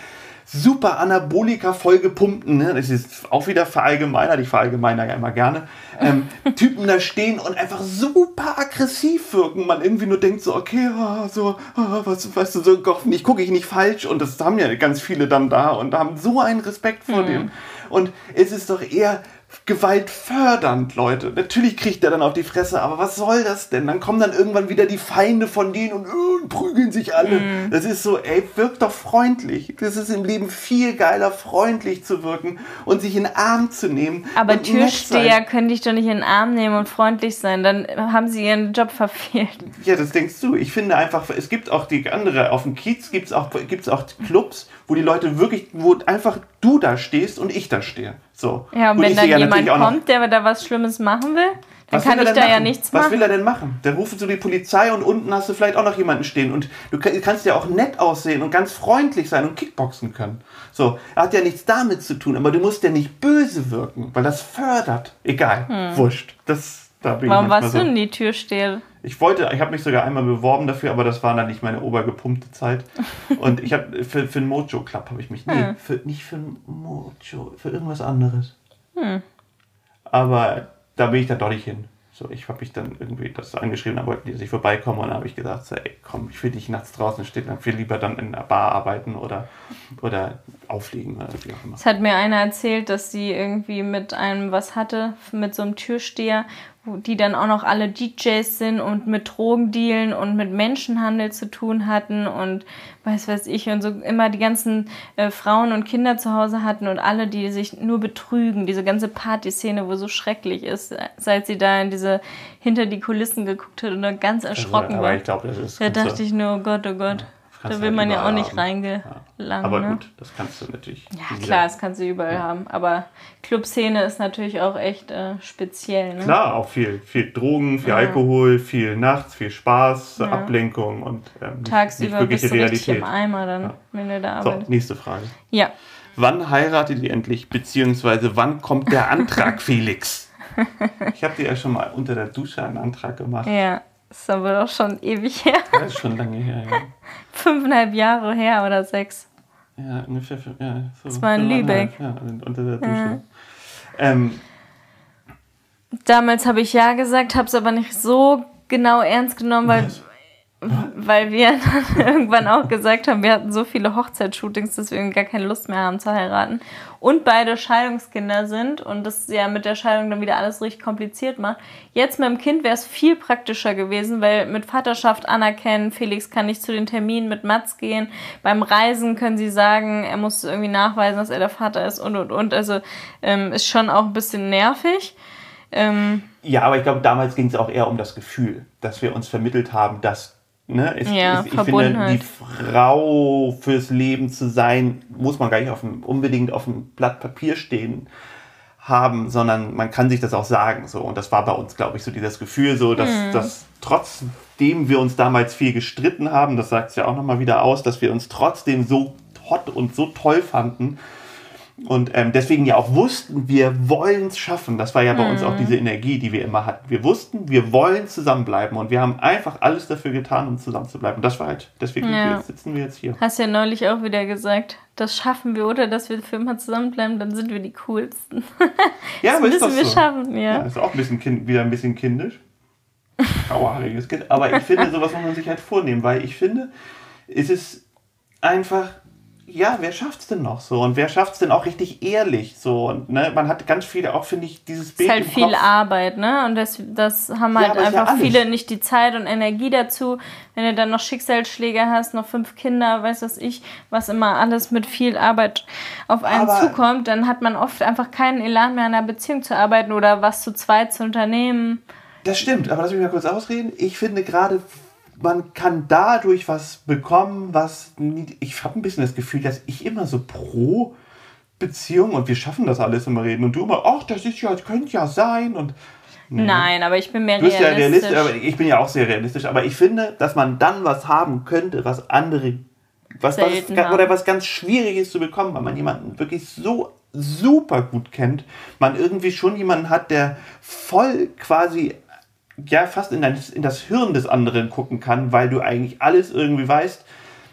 super Anabolika vollgepumpten, ne? das ist auch wieder verallgemeinert, ich verallgemeiner ja immer gerne, ähm, Typen da stehen und einfach super aggressiv wirken. Man irgendwie nur denkt so, okay, oh, so, oh, was, weißt du, so hoffentlich gucke ich nicht falsch und das haben ja ganz viele dann da und haben so einen Respekt vor mhm. dem. Und es ist doch eher gewaltfördernd, Leute. Natürlich kriegt er dann auf die Fresse, aber was soll das denn? Dann kommen dann irgendwann wieder die Feinde von denen und, äh, prügeln sich alle. Mm. Das ist so, ey, wirkt doch freundlich. Das ist im Leben viel geiler, freundlich zu wirken und sich in den Arm zu nehmen. Aber Türsteher können dich doch nicht in den Arm nehmen und freundlich sein. Dann haben sie ihren Job verfehlt. Ja, das denkst du. Ich finde einfach, es gibt auch die andere, auf dem Kiez gibt es auch, gibt's auch Clubs, wo die Leute wirklich, wo einfach du da stehst und ich da stehe. So. Ja, und, und wenn dann jemand kommt, der da was Schlimmes machen will, dann was kann ich da machen? ja nichts machen. Was will er denn machen? Dann rufen du die Polizei und unten hast du vielleicht auch noch jemanden stehen. Und du kannst ja auch nett aussehen und ganz freundlich sein und Kickboxen können. So, er hat ja nichts damit zu tun, aber du musst ja nicht böse wirken, weil das fördert. Egal, hm. wurscht. Das, da bin Warum warst so. du in die Türsteher? Ich wollte, ich habe mich sogar einmal beworben dafür, aber das war dann nicht meine obergepumpte Zeit. Und ich habe für, für den Mojo Club habe ich mich nee, hm. für, nicht für Mojo, für irgendwas anderes. Hm. Aber da bin ich dann doch nicht hin. So, ich habe mich dann irgendwie das angeschrieben, da wollten die, dass ich vorbeikomme und dann habe ich gesagt, so, ey, komm, ich will dich nachts draußen stehen, dann will lieber dann in einer Bar arbeiten oder, oder auflegen oder wie auch immer. Es hat mir einer erzählt, dass sie irgendwie mit einem was hatte, mit so einem Türsteher die dann auch noch alle DJs sind und mit Drogendealen und mit Menschenhandel zu tun hatten und weiß weiß ich und so immer die ganzen äh, Frauen und Kinder zu Hause hatten und alle, die sich nur betrügen. Diese ganze Partyszene, wo so schrecklich ist, seit sie da in diese hinter die Kulissen geguckt hat und dann ganz also, erschrocken also, aber war. Ich glaube, das ist. Da dachte ich nur, oh Gott, oh Gott. Ja. Da will halt man ja auch nicht reingelangen. Ja. Aber ne? gut, das kannst du natürlich. Ja, klar, das kannst du überall ja. haben. Aber Clubszene ist natürlich auch echt äh, speziell. Ne? Klar, auch viel, viel Drogen, viel ja. Alkohol, viel nachts, viel Spaß, Ablenkung und ähm, Tagsüber nicht bist du Realität. im Eimer dann, wenn du da arbeitest. So, nächste Frage. Ja. Wann heiratet ihr endlich? Beziehungsweise wann kommt der Antrag, Felix? Ich habe dir ja schon mal unter der Dusche einen Antrag gemacht. Ja. Das ist aber doch schon ewig her. Das ist schon lange her, ja. Fünfeinhalb Jahre her oder sechs. Ja, ungefähr. Ja, so das war in Lübeck. Ja, unter der Dusche. Ja. Ähm, Damals habe ich ja gesagt, habe es aber nicht so genau ernst genommen, weil was? Weil wir dann irgendwann auch gesagt haben, wir hatten so viele Hochzeitsshootings, dass wir gar keine Lust mehr haben zu heiraten. Und beide Scheidungskinder sind und das ja mit der Scheidung dann wieder alles richtig kompliziert macht. Jetzt mit dem Kind wäre es viel praktischer gewesen, weil mit Vaterschaft anerkennen, Felix kann nicht zu den Terminen mit Mats gehen. Beim Reisen können sie sagen, er muss irgendwie nachweisen, dass er der Vater ist und und und. Also ähm, ist schon auch ein bisschen nervig. Ähm, ja, aber ich glaube, damals ging es auch eher um das Gefühl, dass wir uns vermittelt haben, dass Ne? Ich, ja, ich, ich finde, die Frau fürs Leben zu sein, muss man gar nicht auf dem, unbedingt auf dem Blatt Papier stehen haben, sondern man kann sich das auch sagen. So. Und das war bei uns, glaube ich, so dieses Gefühl, so, dass, mhm. dass trotzdem wir uns damals viel gestritten haben, das sagt es ja auch nochmal wieder aus, dass wir uns trotzdem so hot und so toll fanden, und ähm, deswegen ja auch wussten, wir wollen es schaffen. Das war ja bei mhm. uns auch diese Energie, die wir immer hatten. Wir wussten, wir wollen zusammenbleiben und wir haben einfach alles dafür getan, um zusammen zu bleiben. Und das war halt, deswegen ja. sitzen wir jetzt hier. Hast ja neulich auch wieder gesagt, das schaffen wir, oder dass wir für immer zusammenbleiben, dann sind wir die coolsten. ja, aber das müssen wir so. schaffen, ja. ja. Ist auch ein bisschen kind, wieder ein bisschen kindisch. Grauhaariges Kind. Aber ich finde, sowas muss man sich halt vornehmen, weil ich finde, es ist einfach ja, wer schafft's denn noch so? Und wer schafft's denn auch richtig ehrlich so? Und ne, man hat ganz viele, auch finde ich, dieses Bild. Es ist halt viel Kopf. Arbeit, ne? Und das, das haben halt ja, einfach ja viele nicht die Zeit und Energie dazu. Wenn du dann noch Schicksalsschläge hast, noch fünf Kinder, weiß was ich, was immer alles mit viel Arbeit auf einen aber zukommt, dann hat man oft einfach keinen Elan mehr an einer Beziehung zu arbeiten oder was zu zweit zu unternehmen. Das stimmt, aber lass mich mal kurz ausreden. Ich finde gerade man kann dadurch was bekommen, was ich habe ein bisschen das Gefühl, dass ich immer so pro Beziehung und wir schaffen das alles immer reden und du immer, ach, das ist ja, das könnte ja sein und nee. Nein, aber ich bin mehr realistisch. Ja realistisch aber ich bin ja auch sehr realistisch, aber ich finde, dass man dann was haben könnte, was andere was, was oder was ganz schwierig ist zu bekommen, weil man jemanden wirklich so super gut kennt, man irgendwie schon jemanden hat, der voll quasi ja fast in, dein, in das Hirn des anderen gucken kann, weil du eigentlich alles irgendwie weißt.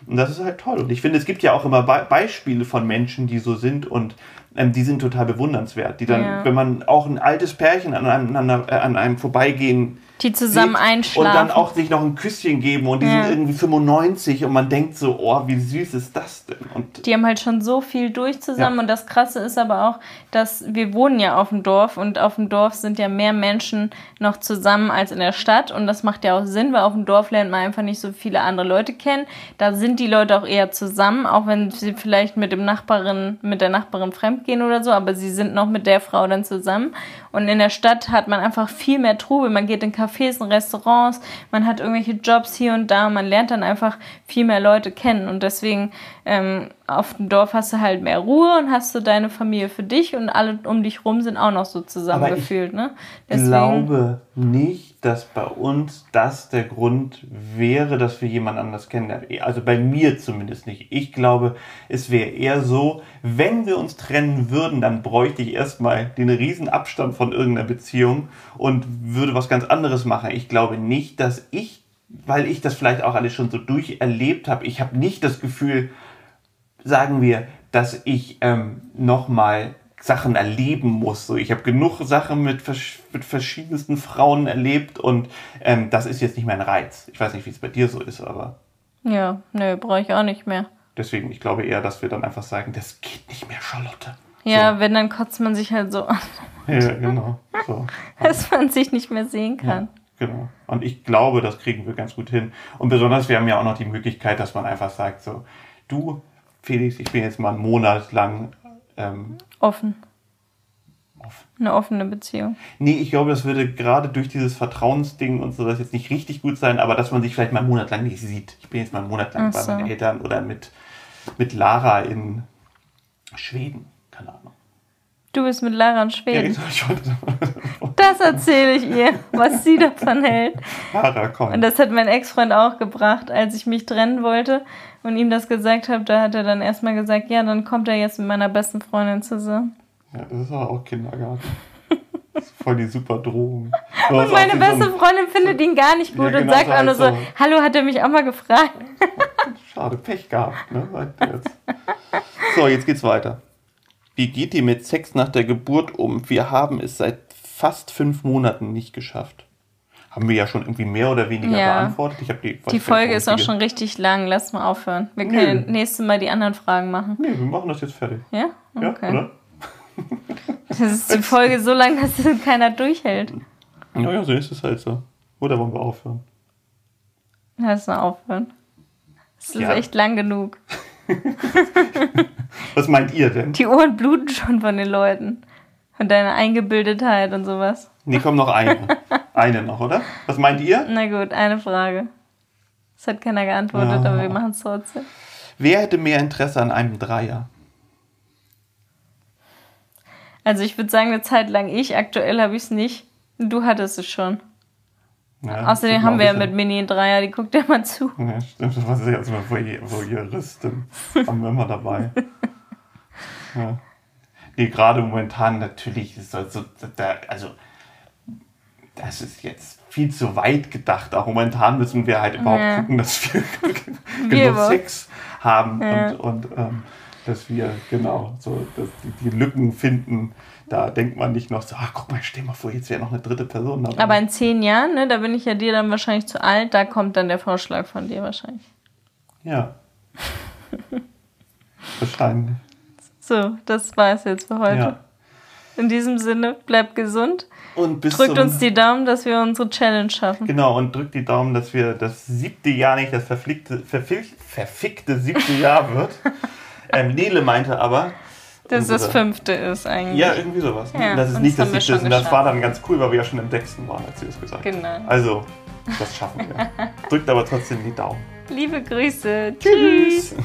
Und das ist halt toll. Und ich finde, es gibt ja auch immer Be Beispiele von Menschen, die so sind und ähm, die sind total bewundernswert. Die dann, ja. wenn man auch ein altes Pärchen an einem, an einem vorbeigehen die zusammen einschlafen. Und dann auch sich noch ein Küsschen geben und die ja. sind irgendwie 95 und man denkt so, oh, wie süß ist das denn? Und die haben halt schon so viel durch zusammen ja. und das Krasse ist aber auch, dass wir wohnen ja auf dem Dorf und auf dem Dorf sind ja mehr Menschen noch zusammen als in der Stadt und das macht ja auch Sinn, weil auf dem Dorf lernt man einfach nicht so viele andere Leute kennen. Da sind die Leute auch eher zusammen, auch wenn sie vielleicht mit dem Nachbarin, mit der Nachbarin fremdgehen oder so, aber sie sind noch mit der Frau dann zusammen und in der Stadt hat man einfach viel mehr Trubel. Man geht in Cafés und Restaurants, man hat irgendwelche Jobs hier und da, man lernt dann einfach viel mehr Leute kennen. Und deswegen ähm, auf dem Dorf hast du halt mehr Ruhe und hast du deine Familie für dich und alle um dich rum sind auch noch so zusammengefühlt. Ne? Ich glaube nicht, dass bei uns das der Grund wäre, dass wir jemand anders kennenlernen. Also bei mir zumindest nicht. Ich glaube, es wäre eher so, wenn wir uns trennen würden, dann bräuchte ich erstmal den riesen Abstand von irgendeiner Beziehung und würde was ganz anderes machen. Ich glaube nicht, dass ich, weil ich das vielleicht auch alles schon so durcherlebt habe, ich habe nicht das Gefühl, sagen wir, dass ich ähm, nochmal Sachen erleben muss. So, ich habe genug Sachen mit, mit verschiedensten Frauen erlebt und ähm, das ist jetzt nicht mein Reiz. Ich weiß nicht, wie es bei dir so ist, aber. Ja, nö, brauche ich auch nicht mehr. Deswegen, ich glaube eher, dass wir dann einfach sagen, das geht nicht mehr, Charlotte. Ja, so. wenn, dann kotzt man sich halt so an. Ja, genau. So. Dass man sich nicht mehr sehen kann. Ja, genau. Und ich glaube, das kriegen wir ganz gut hin. Und besonders, wir haben ja auch noch die Möglichkeit, dass man einfach sagt, so, du, Felix, ich bin jetzt mal einen Monat lang ähm, offen. offen. Eine offene Beziehung. Nee, ich glaube, das würde gerade durch dieses Vertrauensding und so das jetzt nicht richtig gut sein, aber dass man sich vielleicht mal einen Monat lang nicht sieht. Ich bin jetzt mal einen Monat lang so. bei meinen Eltern oder mit, mit Lara in Schweden. Keine Ahnung. Du bist mit Lara in Schweden. Ja, das erzähle ich ihr, was sie davon hält. Lara, komm. Und das hat mein Ex-Freund auch gebracht, als ich mich trennen wollte und ihm das gesagt habe. Da hat er dann erstmal gesagt, ja, dann kommt er jetzt mit meiner besten Freundin zusammen. Ja, das ist aber auch Kindergarten. Das ist voll die super Drohung. und meine beste Freundin findet ihn gar nicht gut ja, genau und sagt auch nur so, so, hallo, hat er mich auch mal gefragt. Schade, Pech gehabt, ne? Jetzt. So, jetzt geht's weiter. Wie geht ihr mit Sex nach der Geburt um? Wir haben es seit fast fünf Monaten nicht geschafft. Haben wir ja schon irgendwie mehr oder weniger ja. beantwortet. Ich die, die Folge ist auch schon richtig lang. Lass mal aufhören. Wir können nee. nächstes Mal die anderen Fragen machen. Nee, wir machen das jetzt fertig. Ja? Okay. Ja, oder? Das ist die Folge so lang, dass keiner durchhält. Naja, so ist es halt so. Oder wollen wir aufhören? Lass mal aufhören. Das ist ja. echt lang genug. Was meint ihr denn? Die Ohren bluten schon von den Leuten. Von deiner Eingebildetheit und sowas. Nee, komm noch eine. Eine noch, oder? Was meint ihr? Na gut, eine Frage. Es hat keiner geantwortet, ja. aber wir machen es trotzdem. Wer hätte mehr Interesse an einem Dreier? Also ich würde sagen, eine Zeit lang ich. Aktuell habe ich es nicht. Du hattest es schon. Ja, Außerdem haben wir ja mit Mini einen Dreier, die guckt ja mal zu. Ja, stimmt. Das war sehr also Voyeuristin. haben wir immer dabei. Ja. Nee, gerade momentan natürlich ist also, also das ist jetzt viel zu weit gedacht. Auch momentan müssen wir halt überhaupt ja. gucken, dass wir genug Sex haben ja. und, und ähm, dass wir genau so die, die, Lücken finden. Da denkt man nicht noch so, ach guck mal, stell mal vor, jetzt wäre noch eine dritte Person dabei. Aber in zehn Jahren, ne, da bin ich ja dir dann wahrscheinlich zu alt, da kommt dann der Vorschlag von dir wahrscheinlich. Ja. wahrscheinlich. So, das war es jetzt für heute. Ja. In diesem Sinne, bleibt gesund. Und bis drückt uns die Daumen, dass wir unsere Challenge schaffen. Genau, und drückt die Daumen, dass wir das siebte Jahr nicht das verfickte, verfickte siebte Jahr wird. ähm, Nele meinte aber. Dass unsere, das fünfte ist eigentlich. Ja, irgendwie sowas. Ja, das ist nicht das siebte ist. Und das war dann ganz cool, weil wir ja schon im sechsten waren, als sie das gesagt hat. Genau. Also, das schaffen wir. drückt aber trotzdem die Daumen. Liebe Grüße. Tschüss. Tschüss.